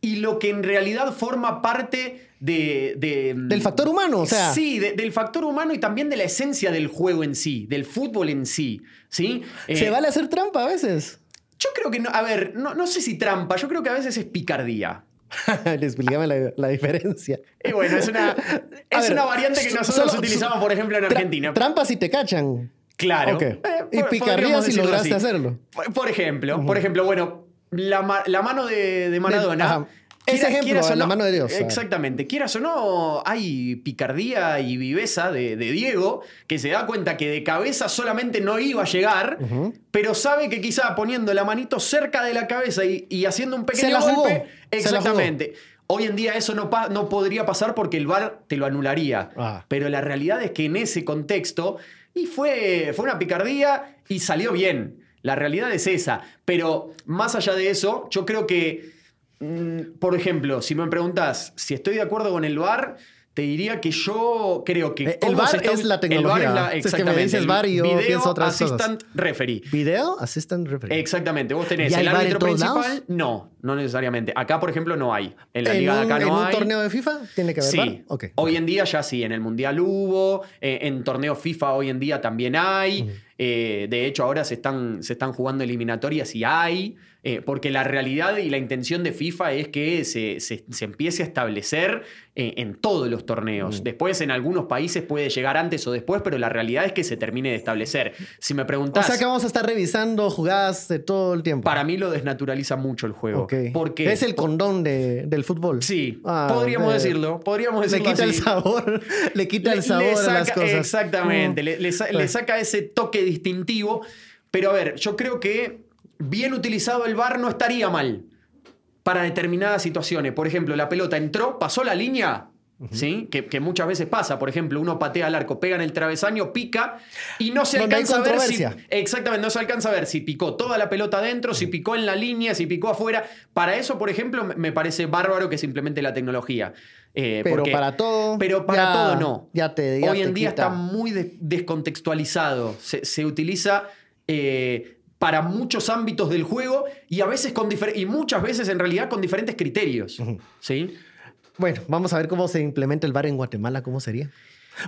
y lo que en realidad forma parte de... de- Del factor humano, o sea. Sí, de- del factor humano y también de la esencia del juego en sí, del fútbol en sí. ¿sí? Se Eh, vale hacer trampa a veces. Yo creo que, no, a ver, no, no sé si trampa, yo creo que a veces es picardía. Explícame la, la diferencia. Y bueno, es una, es ver, una variante que so- nosotros solo- utilizamos, por ejemplo, en Tra- Argentina. Trampa si te cachan. Claro. Eh, y podríamos si lograste así. hacerlo. Por, por ejemplo, por ejemplo, bueno, la, ma- la mano de, de Maradona. ajá. Ese ejemplo, quieras la mano de Dios, a ver. Exactamente. Quieras o no, hay picardía y viveza de, de Diego que se da cuenta que de cabeza solamente no iba a llegar, pero sabe que quizá poniendo la manito cerca de la cabeza y, y haciendo un pequeño golpe. jugó. Exactamente. Hoy en día eso no, podría pasar porque el VAR te lo anularía. Ah. Pero la realidad es que en ese contexto, y fue, fue una picardía y salió bien. La realidad es esa. Pero más allá de eso, yo creo que, mm, por ejemplo, si me preguntas si estoy de acuerdo con el VAR, te diría que yo creo que... Eh, el está- es la el tecnología. VAR Es que me exactamente. dices VAR y yo Video pienso otras cosas. Assistant Referee. Video, assistant referee. Exactamente, vos tenés ¿Y hay el en árbitro principal. lados? No, no necesariamente. Acá, por ejemplo, no hay. En la ¿En liga un, de acá en no un hay. torneo de FIFA tiene que haber Sí. VAR? Ok. Hoy en día ya sí, en el Mundial hubo, eh, en torneos FIFA hoy en día también hay. eh, de hecho, ahora se están, se están jugando eliminatorias y hay. Eh, porque la realidad y la intención de FIFA es que se, se- se empiece a establecer eh, en todos los torneos. Después, en algunos países puede llegar antes o después, pero la realidad es que se termine de establecer. Si me O preguntás. sea que vamos a estar revisando jugadas de todo el tiempo. Para mí lo desnaturaliza mucho el juego. Porque es el condón de- del fútbol. Sí, Ah, podríamos decirlo. Podríamos Le decirlo quita el sabor, le quita Le- el sabor le a las cosas. Exactamente, Mm. le, le sa- le saca ese toque distintivo. Pero a ver, yo creo que bien utilizado el VAR no estaría mal para determinadas situaciones. Por ejemplo, la pelota entró, pasó la línea. ¿Sí? Que, que muchas veces pasa, por ejemplo, uno patea al arco, pega en el travesaño, pica y no se Donde alcanza a ver si. Exactamente, no se alcanza a ver si picó toda la pelota adentro, si picó en la línea, si picó afuera. Para eso, por ejemplo, me- parece bárbaro que se implemente la tecnología. Eh, Pero porque- para todo. pero para ya- todo no. Ya te ya Hoy te en día quita. está muy de- descontextualizado. Se, se utiliza eh, para muchos ámbitos del juego y a veces con y muchas veces en realidad con diferentes criterios. ¿Sí? Bueno, vamos a ver cómo se implementa el VAR en Guatemala, cómo sería.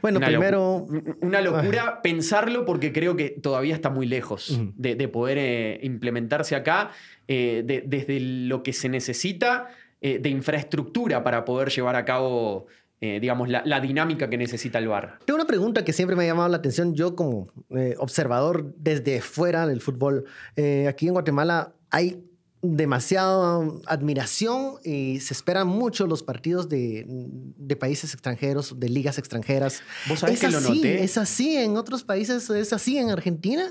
Bueno, Una primero. locu- Una locura pensarlo porque creo que todavía está muy lejos de, de poder eh, implementarse acá eh, de- desde lo que se necesita eh, de infraestructura para poder llevar a cabo eh, digamos, la, la dinámica que necesita el VAR. Tengo una pregunta que siempre me ha llamado la atención, yo como eh, observador desde fuera del fútbol. Eh, aquí en Guatemala hay demasiada admiración y se esperan mucho los partidos de, de países extranjeros, de ligas extranjeras. ¿Vos sabés ¿Es que lo así? noté? ¿Es así en otros países? ¿Es así en Argentina?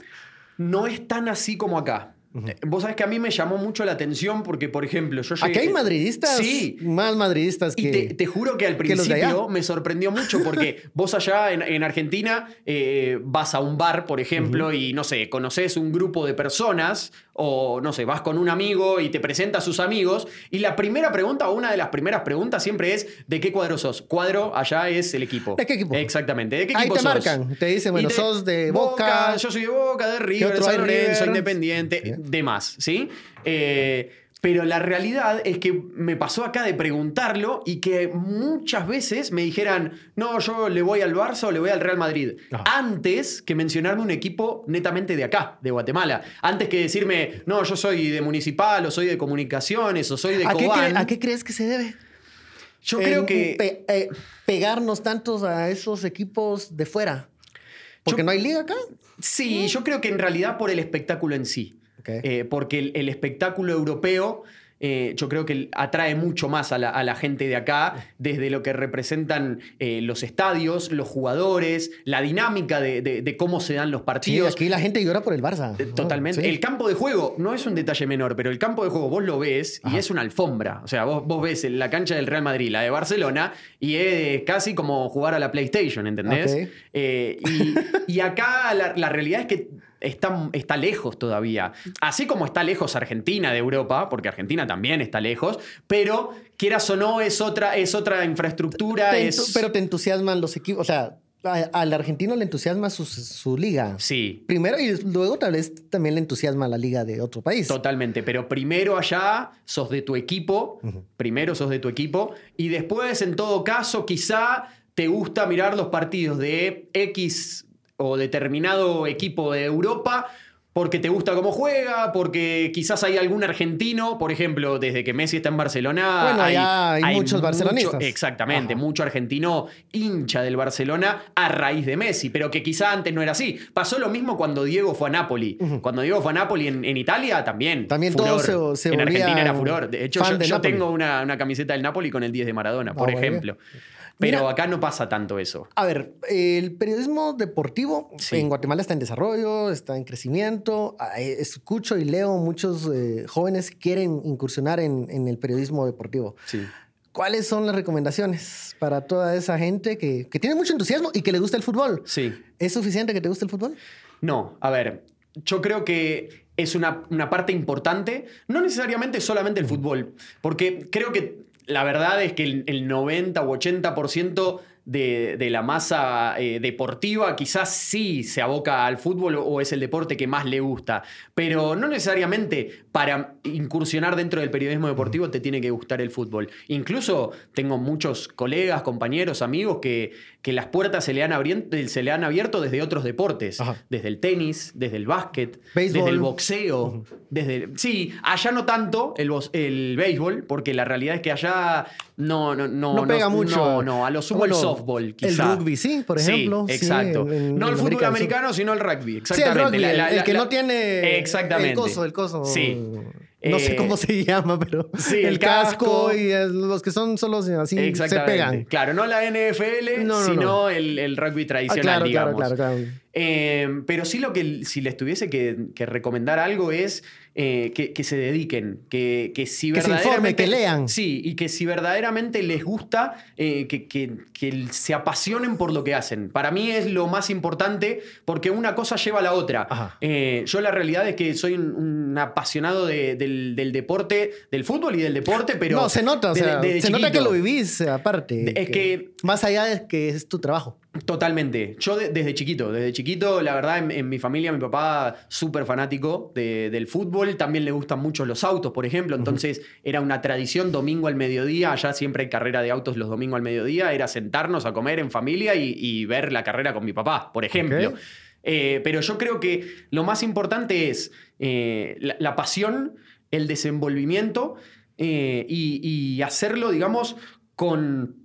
No es tan así como acá. Eh, Vos sabés que a mí me llamó mucho la atención porque, por ejemplo, yo llegué... Aquí hay madridistas Sí. más madridistas que... Y te, te juro que al que principio me sorprendió mucho porque vos allá en, en Argentina eh, vas a un bar, por ejemplo, y no sé, conoces un grupo de personas o no sé, vas con un amigo y te presenta a sus amigos y la primera pregunta o una de las primeras preguntas siempre es ¿de qué cuadro sos? Cuadro allá es el equipo. ¿De qué equipo? Exactamente. ¿De qué Ahí equipo te sos? marcan, te dicen, bueno, sos de Boca. Yo soy de Boca, de River, de San? Lorenzo. Independiente, Sí. demás, ¿sí? Eh, pero la realidad es que me pasó acá de preguntarlo y que muchas veces me dijeran, no, yo le voy al Barça o le voy al Real Madrid. Ajá. Antes que mencionarme un equipo netamente de acá, de Guatemala. Antes que decirme, no, yo soy de Municipal o soy de Comunicaciones o soy de ¿A qué, Cobán. a qué crees que se debe? Yo creo que... pe- eh, pegarnos tantos a esos equipos de fuera. Porque Yo- no hay liga acá. Sí, yo creo que en realidad por el espectáculo en sí. Eh, porque el, el espectáculo europeo eh, yo creo que atrae mucho más a la, a la gente de acá, desde lo que representan eh, los estadios, los jugadores, la dinámica de, de- de cómo se dan los Sí, partidos. aquí la gente llora por el Barça. Totalmente. Sí. El campo de juego no es un detalle menor, pero el campo de juego vos lo ves y es una alfombra. O sea, vos, vos ves la cancha del Real Madrid, la de Barcelona, y es casi como jugar a la PlayStation, ¿entendés? Ok. Eh, y, y acá la, la realidad es que está, está lejos todavía. Así como está lejos Argentina de Europa, porque Argentina también está lejos, pero quieras o no, es otra, es otra infraestructura. Te es... Pero te entusiasman los equipos. O sea, al argentino le entusiasma su, su liga. Sí, Primero y luego tal vez también le entusiasma la liga de otro país. Totalmente, pero primero allá sos de tu equipo, primero sos de tu equipo, y después, en todo caso, quizá te gusta mirar los partidos de X o determinado equipo de Europa. Porque te gusta cómo juega, porque quizás hay algún argentino, por ejemplo, desde que Messi está en Barcelona. Bueno, allá hay muchos barcelonistas. exactamente, Ajá. mucho argentino hincha del Barcelona a raíz de Messi, pero que quizá antes no era así. Pasó lo mismo cuando Diego fue a Napoli. Cuando Diego fue a Napoli en, en Italia también. También furor. todos se- se En Argentina era furor. De hecho, yo, tengo una, una camiseta del Napoli con el 10 de Maradona, por Ah, muy bien. Pero Mira- acá no pasa tanto eso. A ver, el periodismo deportivo Sí. en Guatemala está en desarrollo, está en crecimiento. Ah, eh, Escucho y leo muchos eh, jóvenes que quieren incursionar en, en el periodismo deportivo. Sí. ¿Cuáles son las recomendaciones para toda esa gente que, que tiene mucho entusiasmo y que le gusta el fútbol? Sí. ¿Es suficiente que te guste el fútbol? No, a ver, yo creo que es una, una parte importante, no necesariamente solamente el fútbol, porque creo que la verdad es que el, el 90 u 80% de, de la masa eh, deportiva quizás sí se aboca al fútbol o, es el deporte que más le gusta, pero no necesariamente para incursionar dentro del periodismo deportivo te tiene que gustar el fútbol. Incluso tengo muchos colegas, compañeros, amigos que, que las puertas se le, han se le han abierto desde otros deportes, Ajá. desde el tenis, desde el básquet, desde el boxeo, desde el- sí, allá no tanto el, el béisbol, porque la realidad es que allá no no no No pega mucho. No, no, a lo sumo el softball, quizá. el rugby, sí, por ejemplo, sí, exacto. en- no en el fútbol americano, sino el rugby, Sí, el exactamente. rugby, La- el, la- el que la- no tiene Exactamente. el coso, el coso. Sí. No sé Eh, cómo se llama, pero sí, el, el casco, casco. y los que son solo así se pegan. Claro, no la NFL, No, no, sino no. El, el rugby Ah, tradicional, claro, claro, digamos. claro, claro. Eh, pero sí lo que si les tuviese que, que recomendar algo es eh, que, que se dediquen, que, que si Que se informen, verdaderamente... que lean. Sí, y que si verdaderamente les gusta, eh, que, que- que se apasionen por lo que hacen. Para mí es lo más importante porque una cosa lleva a la otra. Eh, yo la realidad es que soy un, un apasionado de- del, del deporte, del fútbol y del deporte, pero... no, se nota, o de- sea, desde se nota que lo vivís aparte. Es que- Más allá de que es tu trabajo. Totalmente. Yo de- desde chiquito, desde chiquito, la verdad, en, en mi familia, mi papá súper fanático de- del fútbol, también le gustan mucho los autos, por ejemplo, entonces era una tradición domingo al mediodía, allá siempre hay carrera de autos los domingos al mediodía, era sentarnos a comer en familia y, y ver la carrera con mi papá, por ejemplo. Eh, pero yo creo que lo más importante es eh, la, la pasión, el desenvolvimiento eh, y, y hacerlo, digamos, con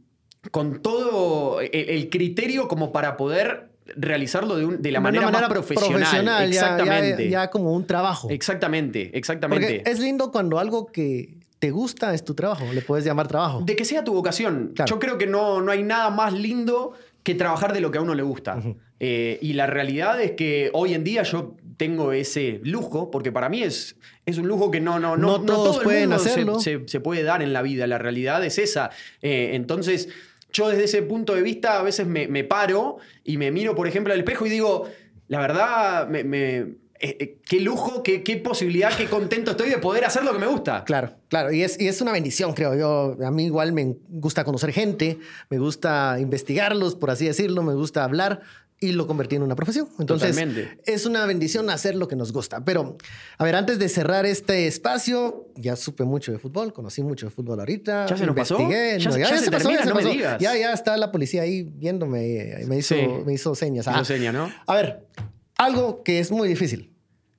con todo el, el criterio como para poder realizarlo de, un- de la De manera, una más profesional. ya- ya- Exactamente. Ya, como un trabajo. Exactamente, exactamente. Porque es lindo cuando algo que te gusta es tu trabajo. Le puedes llamar trabajo. De que sea tu vocación. Claro. Yo creo que no, no hay nada más lindo que trabajar de lo que a uno le gusta. Eh, y la realidad es que hoy en día yo tengo ese lujo, porque para mí es, es un lujo que no, no, no, No todos todo el pueden mundo se- hacerlo. Se, se puede dar en la vida. La realidad es esa. Eh, entonces, yo desde ese punto de vista a veces me, paro y me miro, por ejemplo, al espejo y digo, la verdad, me- eh, eh, qué lujo, qué, qué posibilidad, qué contento estoy de poder hacer lo que me gusta. Claro, claro. Y es, y es una bendición, creo yo. A mí igual me gusta conocer gente, me gusta investigarlos, por así decirlo, me gusta hablar y lo convertí en una profesión. Entonces, Totalmente. es una bendición hacer lo que nos gusta. Pero, a ver, antes de cerrar este espacio, ya supe mucho de fútbol, conocí mucho de fútbol ahorita. ¿Ya se nos pasó? ¿Ya- se pasó. Ya, ya está la policía ahí viéndome, eh, me hizo, Sí. me hizo señas. Hizo Ah. seña, ¿no? A ver, algo que es muy difícil.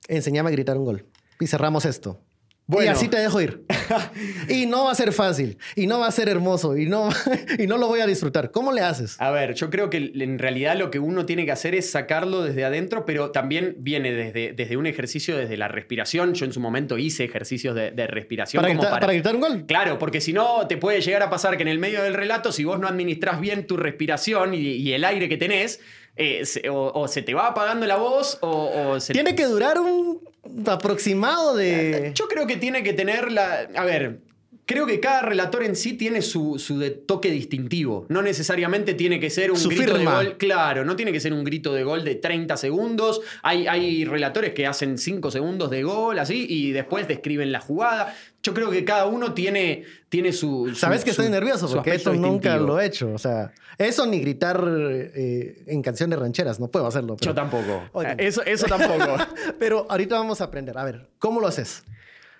Enseñame a gritar un gol. Y cerramos esto. Y Bueno. así te dejo ir. y no va a ser fácil. Y no va a ser hermoso. Y no, y no lo voy a disfrutar. ¿Cómo le haces? A ver, yo creo que en realidad lo que uno tiene que hacer es sacarlo desde adentro, pero también viene desde, desde un ejercicio, desde la respiración. Yo en su momento hice ejercicios de, de respiración. Para, como gritar, para gritar un gol. Claro, porque si no, te puede llegar a pasar que en el medio del relato, si vos no administras bien tu respiración y, y el aire que tenés, eh, se- o, o se te va apagando la voz o, o se Tiene que durar un aproximado de... Yo creo que tiene que tener la. A ver. Creo que cada relator en sí tiene su, su de- toque distintivo. No necesariamente tiene que ser un Su grito firma. de gol. Claro, no tiene que ser un grito de gol de 30 segundos. Hay, hay relatores que hacen 5 segundos de gol, así, y después describen la jugada. Yo creo que cada uno tiene, tiene su. su- Sabes que estoy nervioso porque aspecto esto nunca distintivo. lo he hecho. O sea, eso ni gritar eh, en canciones rancheras. No puedo hacerlo. pero- Yo tampoco. Oye. Eso, eso tampoco. Pero ahorita vamos a aprender. A ver, ¿cómo lo haces?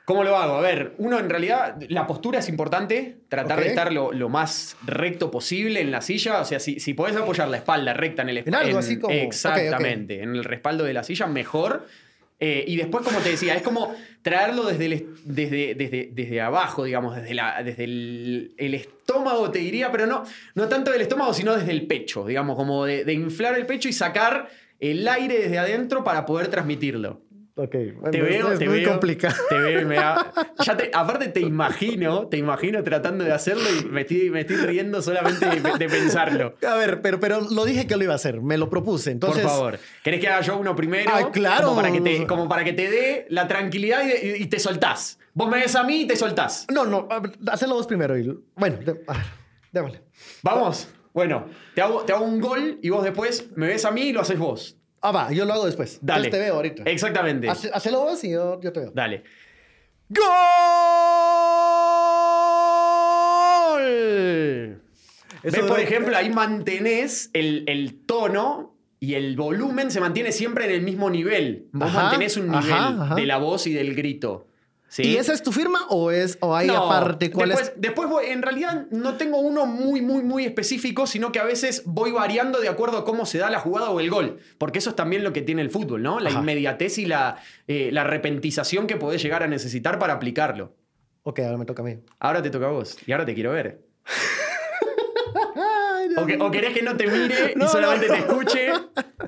¿Cómo lo hago? A ver, uno en realidad, la postura es importante, tratar de estar lo, lo más recto posible en la silla, o sea, si, si podés apoyar la espalda recta en el En espalda. algo así como-. Exactamente, en el respaldo de la silla, mejor. Eh, y después, como te decía, es como traerlo desde, el desde, desde, desde abajo, digamos, desde, la, desde el, el estómago, te diría, pero no, no tanto del estómago, sino desde el pecho, digamos, como de, de inflar el pecho y sacar el aire desde adentro para poder transmitirlo. Ok, Te veo, es te muy veo, complicado. Te veo y me da- ya te- aparte te imagino, te imagino tratando de hacerlo y me estoy, me estoy riendo solamente de, de pensarlo. A ver, pero, pero lo dije que lo iba a hacer, me lo propuse. Entonces, Por favor. ¿Querés que haga yo uno primero? Ay, claro. Como para que te, como para que te dé la tranquilidad y, y- y te soltás. Vos me ves a mí y te soltás. No, no, hacelo vos primero. y- bueno, de- a ver, démosle. ¿Vamos? Bueno, te hago, te hago un gol y vos después me ves a mí y lo haces vos. Ah, va, yo lo hago después. Dale. Entonces te veo ahorita. Exactamente. Hace- Hacelo vos y yo, yo te veo. Dale. ¡Gol! Eso ¿Ves, por ejemplo, ahí mantenés el, el tono y el volumen se mantiene siempre en el mismo nivel. Vos Ajá, mantenés un nivel ajá, ajá. de la voz y del grito. ¿Sí? ¿Y esa es tu firma o es o hay No, aparte cuál después, es? después voy- en realidad no tengo uno muy, muy, muy específico, sino que a veces voy variando de acuerdo a cómo se da la jugada o el gol. Porque eso es también lo que tiene el fútbol, ¿no? La Ajá. inmediatez y la, eh, la repentización que podés llegar a necesitar para aplicarlo. Ok, ahora me toca a mí. Ahora te toca a vos y ahora te quiero ver. O, que- o querés que no te mire No, y solamente no. te escuche.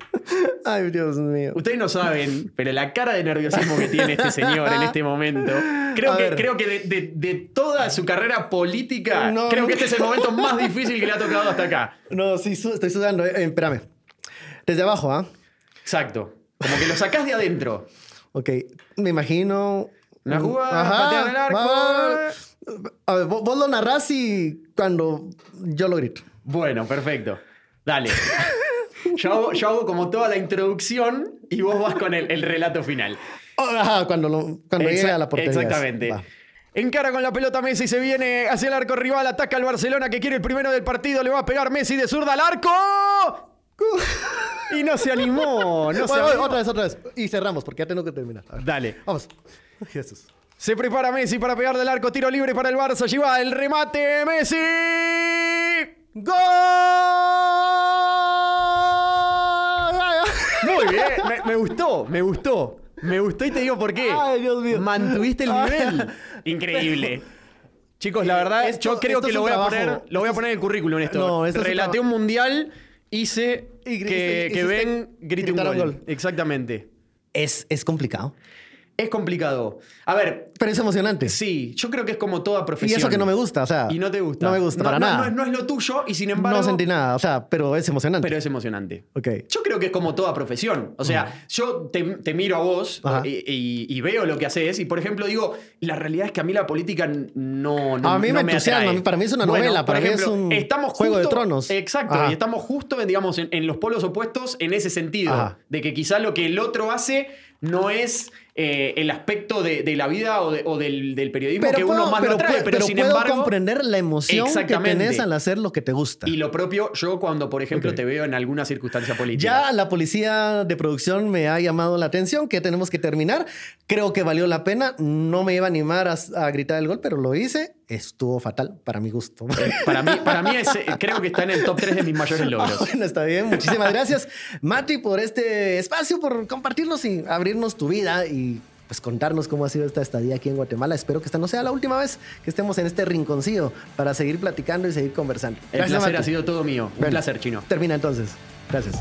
Ay, Dios mío. Ustedes no saben, pero la cara de nerviosismo que tiene este señor en este momento. Creo A que, ver. creo que de, de- de toda su carrera política, No, creo que este es el momento más difícil que le ha tocado hasta acá. No, sí, su- estoy sudando. Eh, espérame. Desde abajo, ¿ah? Exacto. Como que lo sacás de adentro. Ok, me imagino. Una jugada, Ajá, el arco. va. A ver, vos, vos lo narrás y cuando yo lo grito. Bueno, perfecto. Dale. Yo hago, yo hago como toda la introducción y vos vas con el, el relato final. Ajá, cuando, lo, cuando llegue a la portería. Exactamente. Va. Encara con la pelota Messi, se viene hacia el arco rival, ataca al Barcelona que quiere el primero del partido, le va a pegar Messi de zurda al arco. Y no se animó, no se animó. otra vez, otra vez. Y cerramos porque ya tengo que terminar. Dale. Vamos. Jesús. Se prepara Messi para pegar del arco, tiro libre para el Barça, lleva el remate Messi. ¡Gol! Muy bien, me, me gustó, me gustó. Me gustó y te digo por qué. Ay, Dios mío. Mantuviste el nivel. Increíble. Chicos, la verdad, Esto- yo creo que lo voy a poner, lo voy a poner en el currículum esto. No, esto Relaté un mundial, hice Y que, hiciste- que hiciste ven grite un gritar gol. un gol. Exactamente. Es, es complicado, Es complicado. A ver, pero es emocionante. sí, yo creo que es como toda Y profesión. eso que no me gusta, o sea. Y no te gusta. No me gusta No, para no, nada. No, es- no es lo tuyo y sin embargo. no sentí nada, o sea, pero es emocionante. Pero es emocionante. Ok. Yo creo que es como toda profesión. O sea, yo te, te miro a vos y, y- y veo lo que haces y, por ejemplo, digo, la realidad es que a mí la política no, no A mí no me entusiasma, atrae. para mí es una Bueno, novela, por para mí es ejemplo, un estamos Juego de justo- Tronos. Exacto, Ajá. y estamos justo, digamos, en, en los polos opuestos en ese sentido. Ajá. De que quizá lo que el otro hace no es eh, el aspecto de, de la vida o, de- o del, del periodismo que uno más lo atrae, puedo- pero, sin puedo embargo... comprender la emoción que tenés al hacer lo que te gusta. Y lo propio, yo cuando, por ejemplo, te veo en alguna circunstancia política. Ya la policía de producción me ha llamado la atención que tenemos que terminar. Creo que valió la pena. No me iba a animar a, a gritar el gol, pero lo hice. Estuvo fatal para mi gusto. Para mí, para mí es, eh, creo que está en el top 3 de mis mayores logros. Bueno, está bien. Muchísimas gracias, Mati, por este espacio, por compartirnos y abrirnos tu vida y pues contarnos cómo ha sido esta estadía aquí en Guatemala. Espero que esta no sea la última vez que estemos en este rinconcillo para seguir platicando y seguir conversando. El placer Mati. ha sido todo mío. Un Bueno, placer, chino. Termina entonces. Gracias.